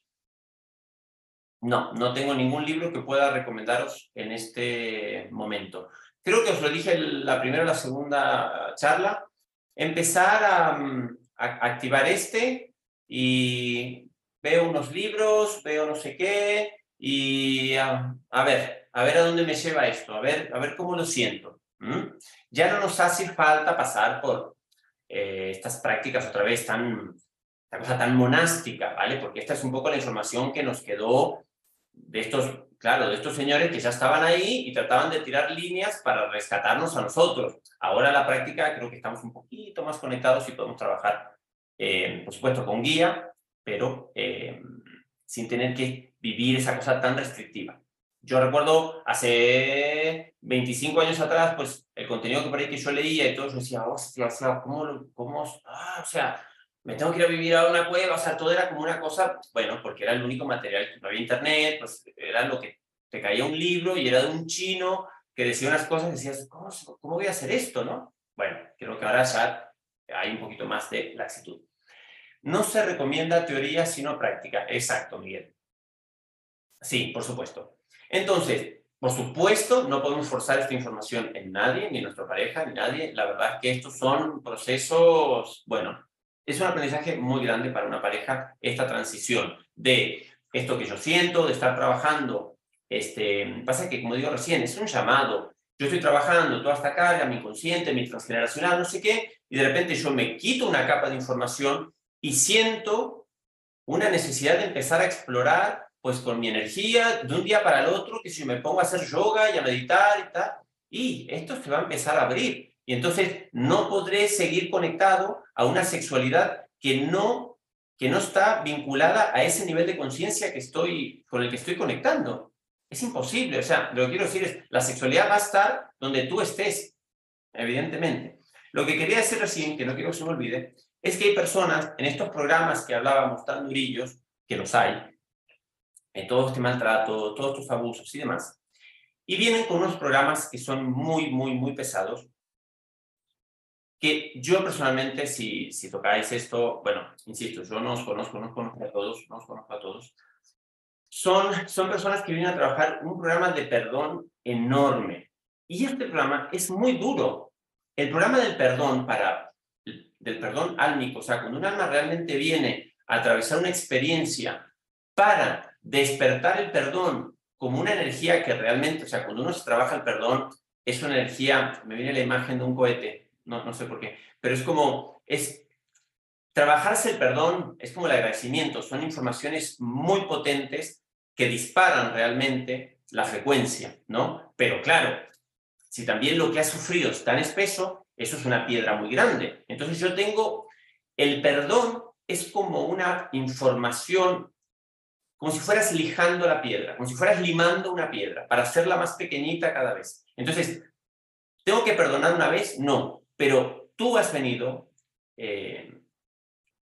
No, no tengo ningún libro que pueda recomendaros en este momento. Creo que os lo dije la primera o la segunda charla, empezar a, activar este y veo unos libros, veo no sé qué y a, ver, a ver a dónde me lleva esto, a ver, a ver cómo lo siento. Ya no nos hace falta pasar por eh, estas prácticas otra vez tan, esta cosa tan monástica, ¿vale? Porque esta es un poco la información que nos quedó de estos claro, de estos señores que ya estaban ahí y trataban de tirar líneas para rescatarnos a nosotros. Ahora la práctica creo que estamos un poquito más conectados y podemos trabajar, eh, por supuesto, con guía, pero eh, sin tener que vivir esa cosa tan restrictiva. Yo recuerdo hace 25 años atrás, pues el contenido que por ahí que yo leía y todo, yo decía, hostia, ¿cómo, cómo, ah, o sea, me tengo que ir a vivir a una cueva, o sea, todo era como una cosa, bueno, porque era el único material, no había internet, pues era lo que te caía un libro y era de un chino que decía unas cosas y decías, ¿cómo, cómo voy a hacer esto, no? Bueno, creo que ahora ya hay un poquito más de laxitud. No se recomienda teoría sino práctica. Exacto, Miguel. Sí, por supuesto. Entonces, por supuesto, no podemos forzar esta información en nadie, ni en nuestra pareja, ni nadie. La verdad es que estos son procesos, bueno, es un aprendizaje muy grande para una pareja esta transición de esto que yo siento, de estar trabajando. Este, pasa que, como digo recién, es un llamado. Yo estoy trabajando toda esta carga, mi inconsciente, mi transgeneracional, no sé qué, y de repente yo me quito una capa de información y siento una necesidad de empezar a explorar, pues con mi energía, de un día para el otro, que si me pongo a hacer yoga y a meditar y tal, y esto se va a empezar a abrir. Y entonces no podré seguir conectado a una sexualidad que no, que no está vinculada a ese nivel de conciencia con el que estoy conectando. Es imposible. O sea, lo que quiero decir es, la sexualidad va a estar donde tú estés, evidentemente. Lo que quería decir recién, que no quiero que se me olvide, es que hay personas en estos programas que hablábamos tan durillos, que los hay, en todo este maltrato, todos estos abusos y demás, y vienen con unos programas que son muy, muy, muy pesados, que yo personalmente, si, si tocáis esto, bueno, insisto, yo no os conozco, no os conozco a todos, no os conozco a todos, son, son personas que vienen a trabajar un programa de perdón enorme. Y este programa es muy duro. El programa del perdón para, del perdón álmico, o sea, cuando un alma realmente viene a atravesar una experiencia para despertar el perdón como una energía que realmente, o sea, cuando uno se trabaja el perdón, es una energía, me viene la imagen de un cohete, no, no sé por qué, pero es como, es, trabajarse el perdón es como el agradecimiento, son informaciones muy potentes que disparan realmente la frecuencia, ¿no? Pero claro, si también lo que has sufrido es tan espeso, eso es una piedra muy grande. Entonces yo tengo, el perdón es como una información, como si fueras lijando la piedra, como si fueras limando una piedra para hacerla más pequeñita cada vez. Entonces, ¿tengo que perdonar una vez? No, pero tú has venido, eh,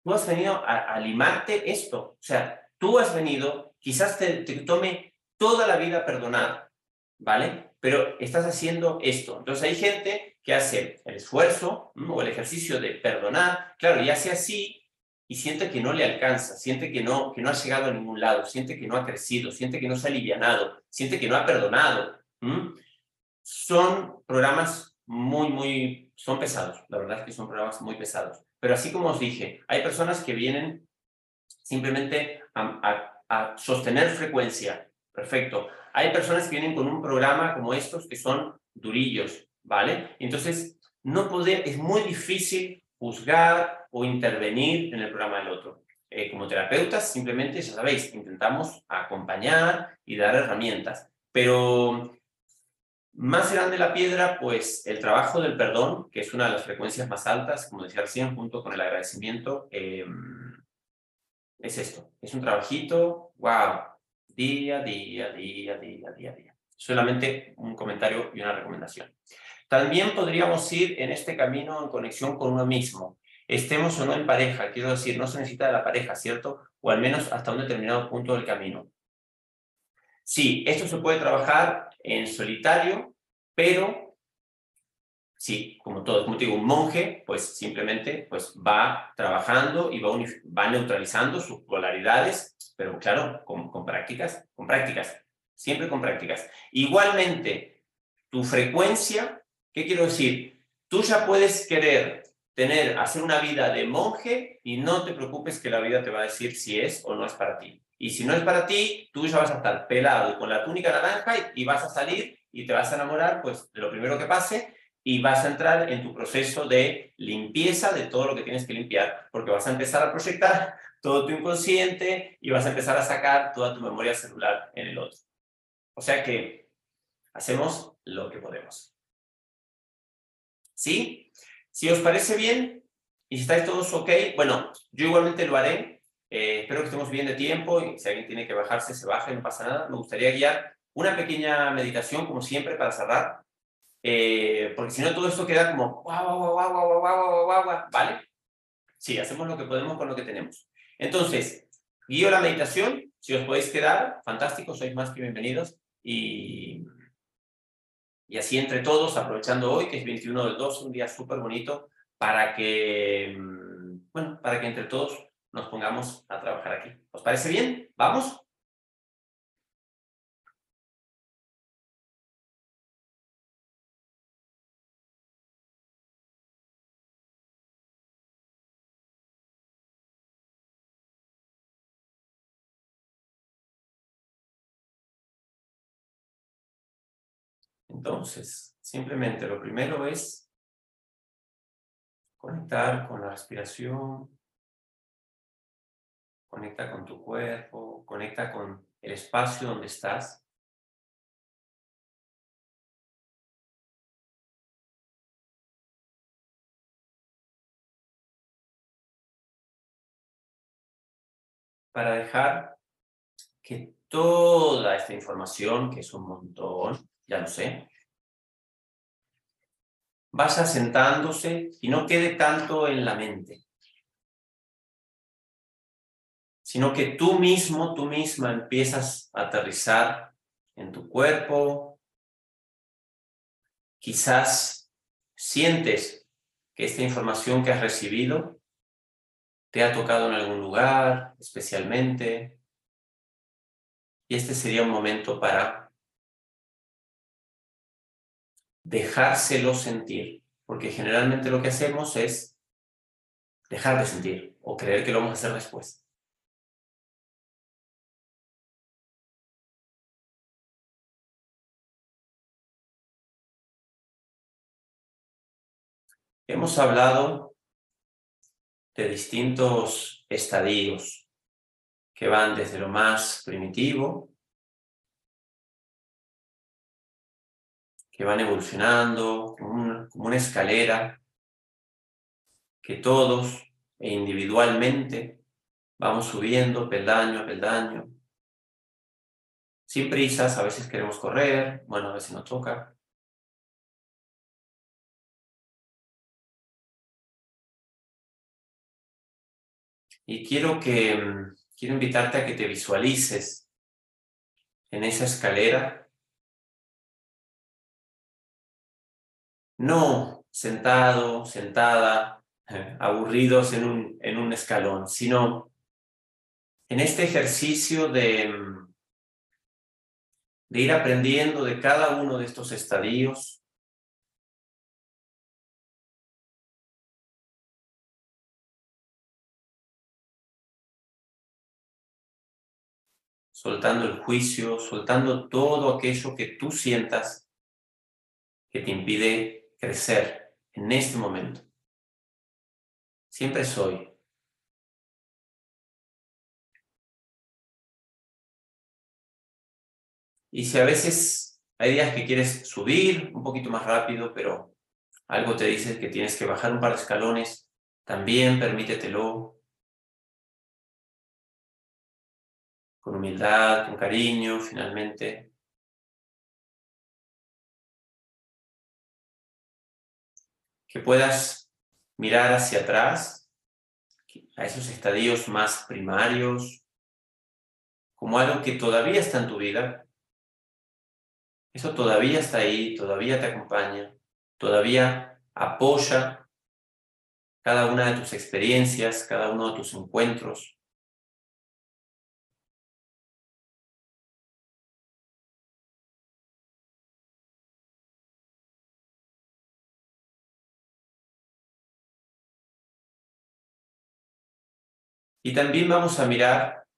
tú has venido a, limarte esto. O sea, tú has venido, quizás te, tome toda la vida perdonar, ¿vale? Pero estás haciendo esto. Entonces hay gente que hace el esfuerzo o el ejercicio de perdonar, claro, y hace así y siente que no le alcanza, siente que no, que no ha llegado a ningún lado, siente que no ha crecido, siente que no se ha alivianado, siente que no ha perdonado. Son programas muy, muy, son pesados, la verdad es que son programas muy pesados. Pero así como os dije, hay personas que vienen simplemente a, a sostener frecuencia, perfecto. Hay personas que vienen con un programa como estos que son durillos, ¿vale? Entonces, no poder, es muy difícil juzgar o intervenir en el programa del otro. Eh, como terapeutas, simplemente, ya sabéis, intentamos acompañar y dar herramientas. Pero más grande la piedra, pues el trabajo del perdón, que es una de las frecuencias más altas, como decía recién, junto con el agradecimiento, em, es esto. Es un trabajito, wow, día, día, día, día, día, día. Solamente un comentario y una recomendación. También podríamos ir en este camino en conexión con uno mismo. Estemos o no en pareja, quiero decir, no se necesita de la pareja, ¿cierto? O al menos hasta un determinado punto del camino. Sí, esto se puede trabajar en solitario, pero sí, como todo, como digo, un monje, pues simplemente pues, va trabajando y va, va neutralizando sus polaridades, pero claro, con, con prácticas, con prácticas, siempre con prácticas. Igualmente, tu frecuencia ¿Qué quiero decir? Tú ya puedes querer tener, hacer una vida de monje y no te preocupes que la vida te va a decir si es o no es para ti. Y si no es para ti, tú ya vas a estar pelado con la túnica naranja y, vas a salir y te vas a enamorar pues de lo primero que pase y vas a entrar en tu proceso de limpieza de todo lo que tienes que limpiar, porque vas a empezar a proyectar todo tu inconsciente y vas a empezar a sacar toda tu memoria celular en el otro. O sea que hacemos lo que podemos. ¿Sí? Si os parece bien y si estáis todos ok, bueno, yo igualmente lo haré. Eh, espero que estemos bien de tiempo y si alguien tiene que bajarse, se baje, no pasa nada. Me gustaría guiar una pequeña meditación, como siempre, para cerrar. Eh, porque si no, todo esto queda como guau, guau, guau, guau, guau, guau, guau, ¿vale? Sí, hacemos lo que podemos con lo que tenemos. Entonces, guío la meditación. Si os podéis quedar, fantástico, sois más que bienvenidos. Y y así entre todos, aprovechando hoy, que es 21 del 2, un día súper bonito, para que, mm, bueno, para que entre todos nos pongamos a trabajar aquí. ¿Os parece bien? ¿Vamos? Entonces, simplemente lo primero es conectar con la respiración, conecta con tu cuerpo, conecta con el espacio donde estás. Para dejar que toda esta información, que es un montón, ya lo sé, vaya sentándose y no quede tanto en la mente, sino que tú mismo, tú misma empiezas a aterrizar en tu cuerpo, quizás sientes que esta información que has recibido te ha tocado en algún lugar especialmente, y este sería un momento para dejárselo sentir, porque generalmente lo que hacemos es dejar de sentir o creer que lo vamos a hacer después. Hemos hablado de distintos estadios que van desde lo más primitivo, que van evolucionando como una, escalera, que todos e individualmente vamos subiendo peldaño a peldaño, sin prisas, a veces queremos correr, bueno, a veces nos toca. Y quiero que quiero invitarte a que te visualices en esa escalera. No sentado, sentada, aburridos en un, en un escalón, sino en este ejercicio de, de ir aprendiendo de cada uno de estos estadios. Soltando el juicio, soltando todo aquello que tú sientas que te impide crecer en este momento. Siempre soy. Y si a veces hay días que quieres subir un poquito más rápido, pero algo te dice que tienes que bajar un par de escalones, también permítetelo. con humildad, con cariño, finalmente. Que puedas mirar hacia atrás, a esos estadios más primarios, como algo que todavía está en tu vida. Eso todavía está ahí, todavía te acompaña, todavía apoya cada una de tus experiencias, cada uno de tus encuentros. Y también vamos a mirar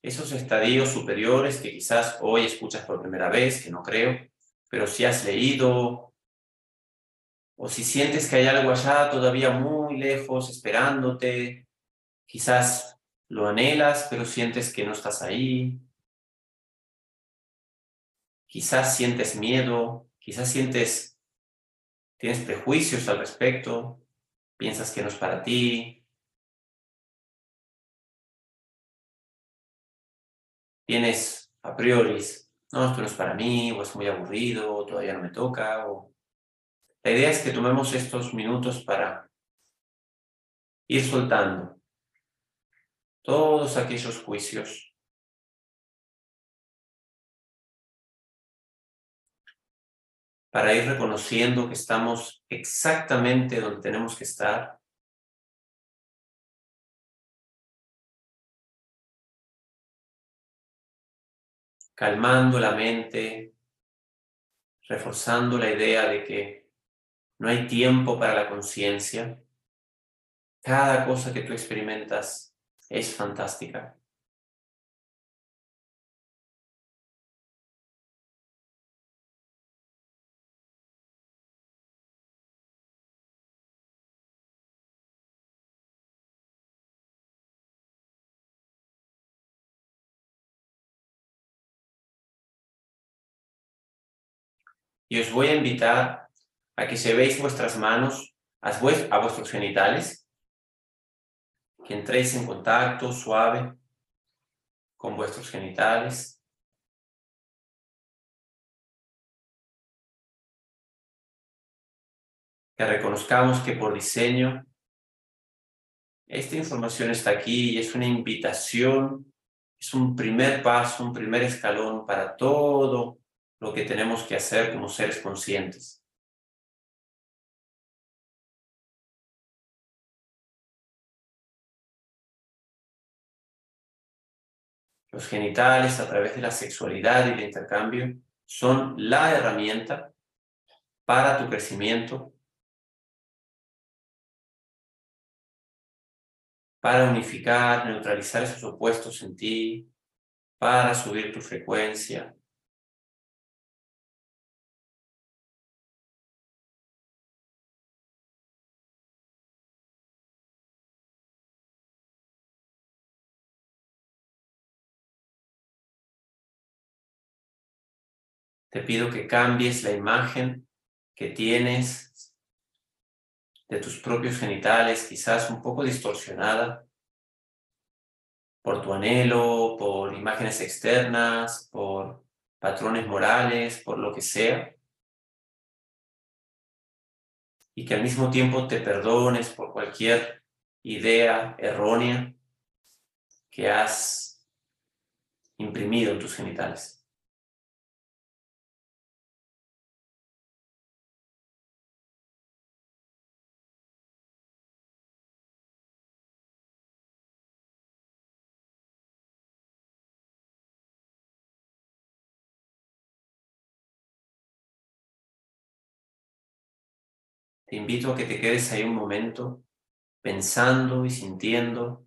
esos estadios superiores que quizás hoy escuchas por primera vez, que no creo, pero si has leído o si sientes que hay algo allá todavía muy lejos esperándote, quizás lo anhelas, pero sientes que no estás ahí. Quizás sientes miedo, quizás sientes, tienes prejuicios al respecto, piensas que no es para ti, tienes a priori, no, esto no es para mí, o es muy aburrido, o todavía no me toca. La idea es que tomemos estos minutos para ir soltando todos aquellos juicios. para ir reconociendo que estamos exactamente donde tenemos que estar calmando la mente, reforzando la idea de que no hay tiempo para la conciencia. Cada cosa que tú experimentas es fantástica. Y os voy a invitar a que se veis vuestras manos a, vuestros genitales, que entréis en contacto suave con vuestros genitales. Que reconozcamos que por diseño esta información está aquí y es una invitación, es un primer paso, un primer escalón para todo lo que tenemos que hacer como seres conscientes. Los genitales a través de la sexualidad y el intercambio son la herramienta para tu crecimiento, para unificar, neutralizar esos opuestos en ti, para subir tu frecuencia, te pido que cambies la imagen que tienes de tus propios genitales, quizás un poco distorsionada por tu anhelo, por imágenes externas, por patrones morales, por lo que sea. Y que al mismo tiempo te perdones por cualquier idea errónea que has imprimido en tus genitales. Te invito a que te quedes ahí un momento pensando y sintiendo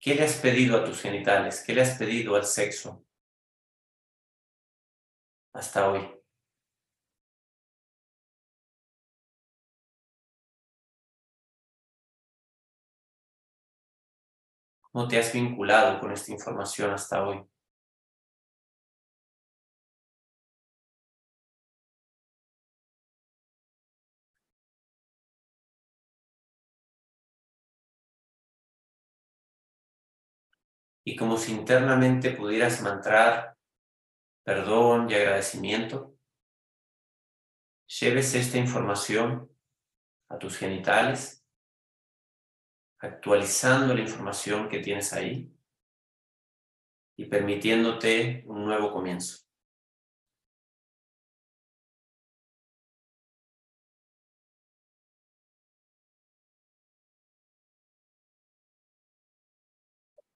qué le has pedido a tus genitales, qué le has pedido al sexo hasta hoy. ¿Cómo te has vinculado con esta información hasta hoy? Y como si internamente pudieras mantrar perdón y agradecimiento, lleves esta información a tus genitales, actualizando la información que tienes ahí y permitiéndote un nuevo comienzo.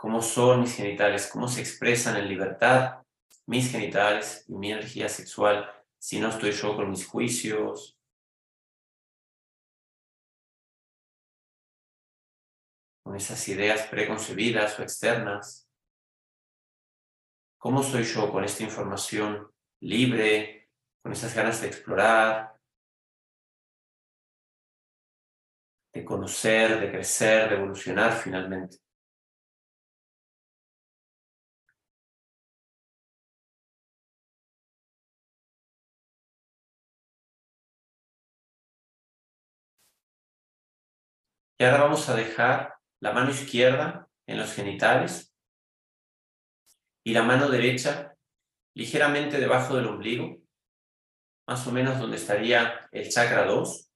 Cómo son mis genitales, cómo se expresan en libertad mis genitales y mi energía sexual si no estoy yo con mis juicios. con esas ideas preconcebidas o externas. ¿Cómo soy yo con esta información libre, con esas ganas de explorar, de conocer, de crecer, de evolucionar finalmente? Y ahora vamos a dejar la mano izquierda en los genitales y la mano derecha ligeramente debajo del ombligo, más o menos donde estaría el chakra 2.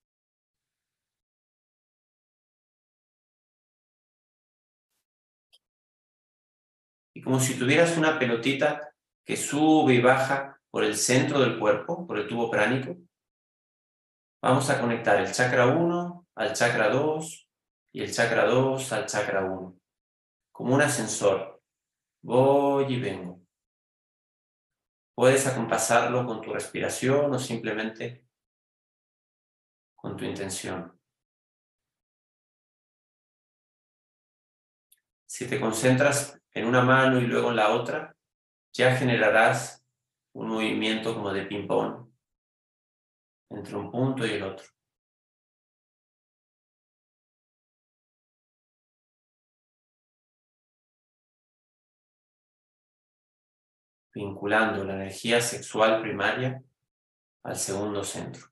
Y como si tuvieras una pelotita que sube y baja por el centro del cuerpo, por el tubo pránico, vamos a conectar el chakra 1 al chakra 2, y el chakra 2 al chakra 1, como un ascensor. Voy y vengo. Puedes acompasarlo con tu respiración o simplemente con tu intención. Si te concentras en una mano y luego en la otra, ya generarás un movimiento como de ping-pong entre un punto y el otro. Vinculando la energía sexual primaria al segundo centro.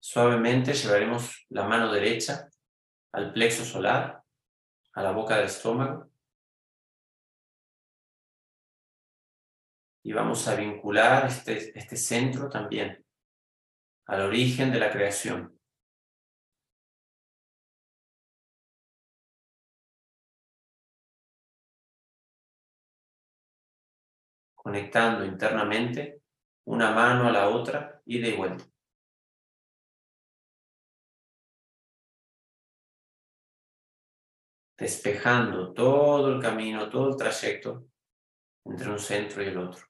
Suavemente llevaremos la mano derecha al plexo solar, a la boca del estómago. Y vamos a vincular este, este centro también al origen de la creación. Conectando internamente una mano a la otra y de vuelta. Despejando todo el camino, todo el trayecto entre un centro y el otro.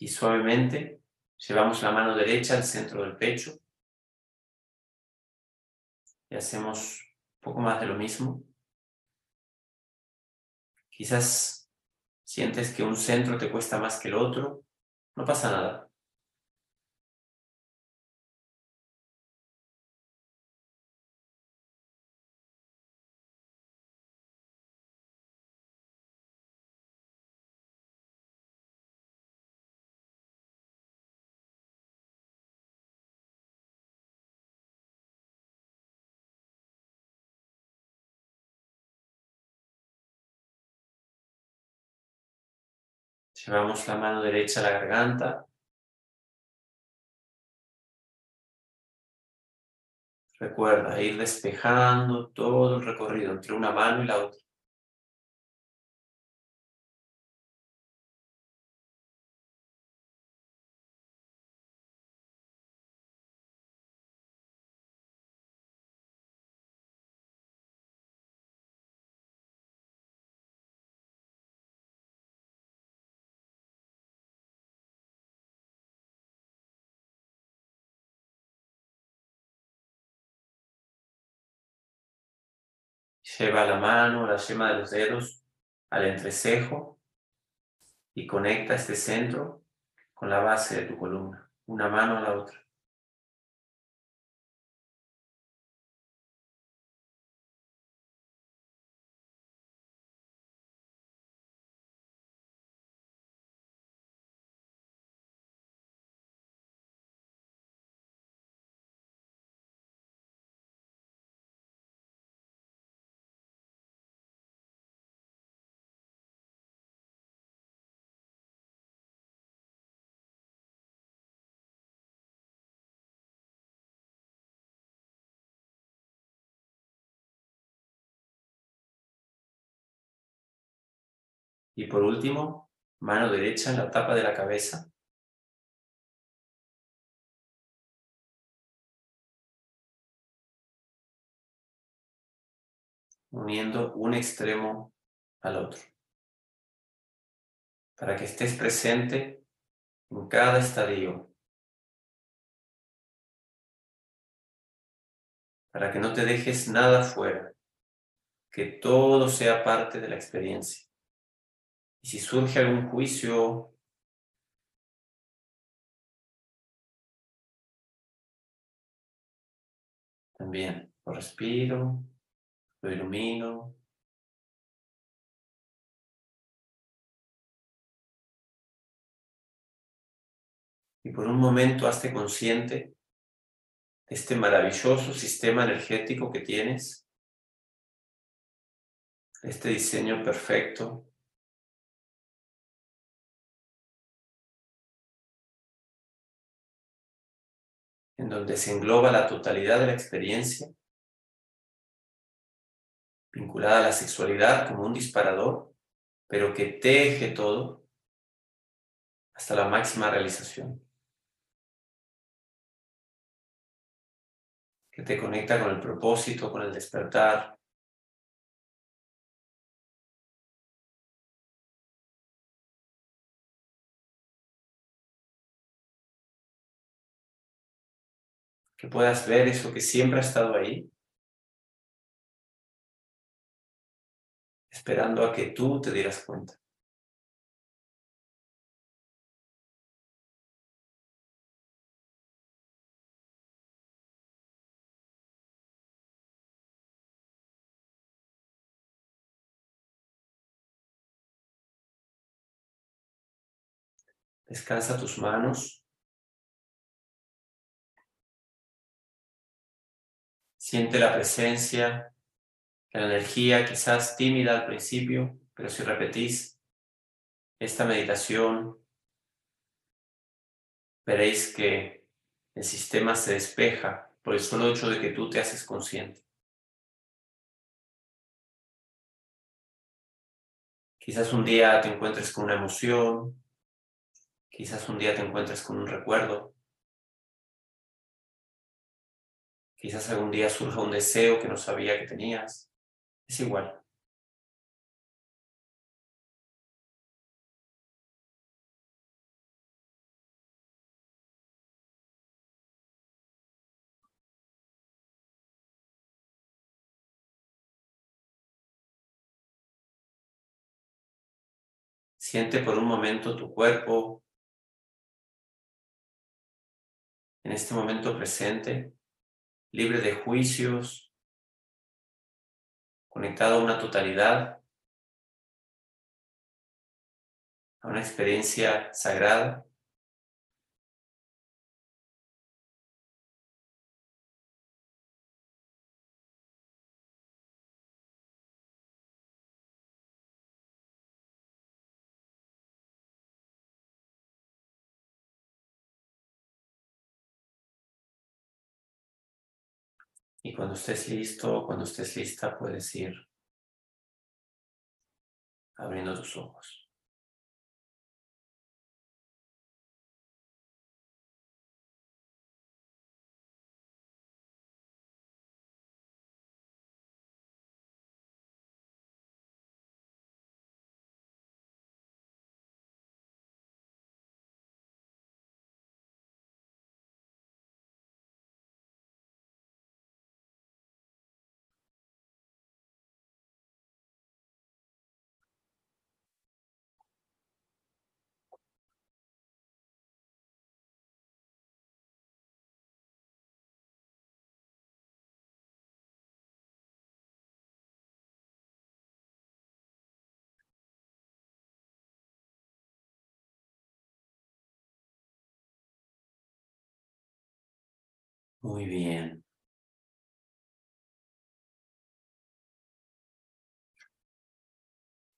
Y suavemente llevamos la mano derecha al centro del pecho y hacemos un poco más de lo mismo. Quizás sientes que un centro te cuesta más que el otro No pasa nada. Llevamos la mano derecha a la garganta. Recuerda ir despejando todo el recorrido entre una mano y la otra. Lleva la mano, la yema de los dedos al entrecejo y conecta este centro con la base de tu columna, una mano a la otra. Y por último, mano derecha en la tapa de la cabeza. Uniendo un extremo al otro. Para que estés presente en cada estadio. Para que no te dejes nada fuera. Que todo sea parte de la experiencia. Y si surge algún juicio, también lo respiro, lo ilumino. Y por un momento hazte consciente de este maravilloso sistema energético que tienes, este diseño perfecto en donde se engloba la totalidad de la experiencia, vinculada a la sexualidad como un disparador, pero que teje todo hasta la máxima realización. Que te conecta con el propósito, con el despertar, que puedas ver eso que siempre ha estado ahí, esperando a que tú te dieras cuenta. Descansa tus manos Siente la presencia, la energía quizás tímida al principio, pero si repetís esta meditación, veréis que el sistema se despeja por el solo hecho de que tú te haces consciente. Quizás un día te encuentres con una emoción, quizás un día te encuentres con un recuerdo, Quizás algún día surja un deseo que no sabía que tenías. Es igual. Siente por un momento tu cuerpo en este momento presente, libre de juicios, conectado a una totalidad, a una experiencia sagrada. Y cuando estés listo, cuando estés lista, puedes ir abriendo tus ojos. Muy bien.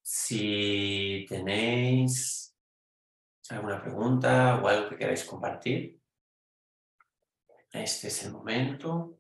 Si tenéis alguna pregunta o algo que queráis compartir, este es el momento.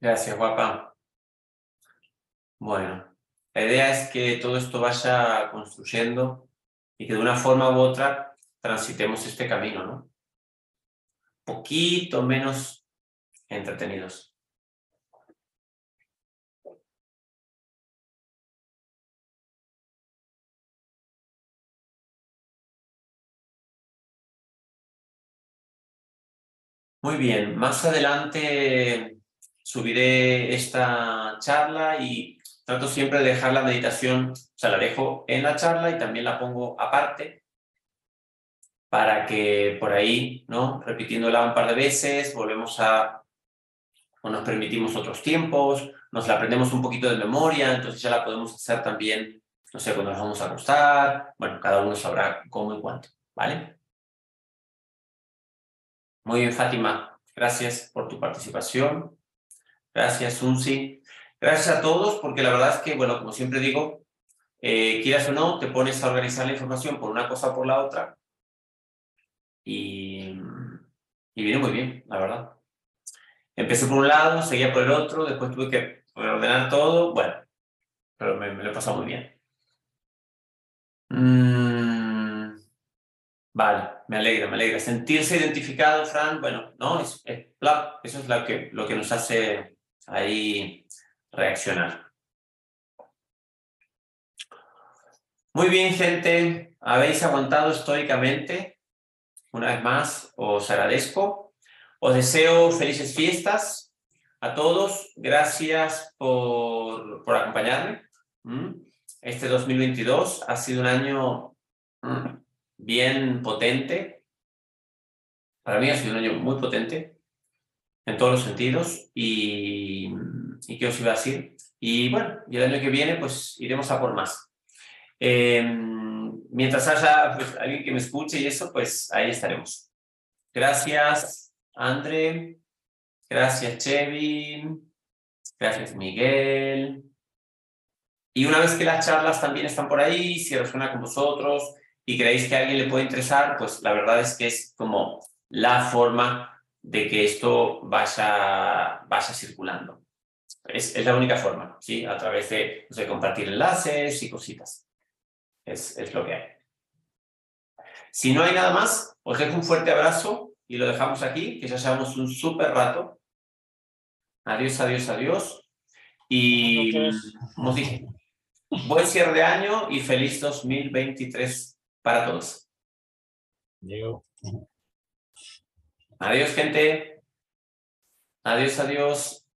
Gracias, guapa. Bueno, la idea es que todo esto vaya construyendo y que de una forma u otra transitemos este camino, ¿no? Poquito menos entretenidos. Muy bien, más adelante subiré esta charla y trato siempre de dejar la meditación, o sea, la dejo en la charla y también la pongo aparte para que por ahí, ¿no? Repitiéndola un par de veces, volvemos a, o nos permitimos otros tiempos, nos la aprendemos un poquito de memoria, entonces ya la podemos hacer también, no sé, cuando nos vamos a acostar, bueno, cada uno sabrá cómo y cuánto, ¿vale? Muy bien, Fátima, gracias por tu participación. Gracias, Unsi. Gracias a todos, porque la verdad es que, bueno, como siempre digo, eh, quieras o no, te pones a organizar la información por una cosa o por la otra y, y viene muy bien, la verdad. Empecé por un lado, seguía por el otro, después tuve que ordenar todo, bueno, pero me, lo he pasado muy bien. Mm, vale, me alegra, me alegra. Sentirse identificado, Fran, bueno, no, es, eso es lo que, lo que nos hace ahí reaccionar. Muy bien, gente. Habéis aguantado estoicamente. Una vez más, os agradezco. Os deseo felices fiestas a todos. Gracias por, por acompañarme. Este 2022 ha sido un año bien potente. Para mí ha sido un año muy potente en todos los sentidos y, y qué os iba a decir. Y bueno, el año que viene pues iremos a por más. Em, mientras haya pues, alguien que me escuche y eso, pues ahí estaremos. Gracias, André. Gracias, Chevy. Gracias, Miguel. Y una vez que las charlas también están por ahí, si resuena con vosotros y creéis que a alguien le puede interesar, pues la verdad es que es como la forma de que esto vaya, vaya circulando. Es, es, la única forma, ¿sí? A través de, compartir enlaces y cositas. Es, es lo que hay. Si no hay nada más, os dejo un fuerte abrazo y lo dejamos aquí, que ya llevamos un súper rato. Adiós, adiós, adiós. Y, como dije, buen cierre de año y feliz 2023 para todos. Adiós, gente. Adiós, adiós.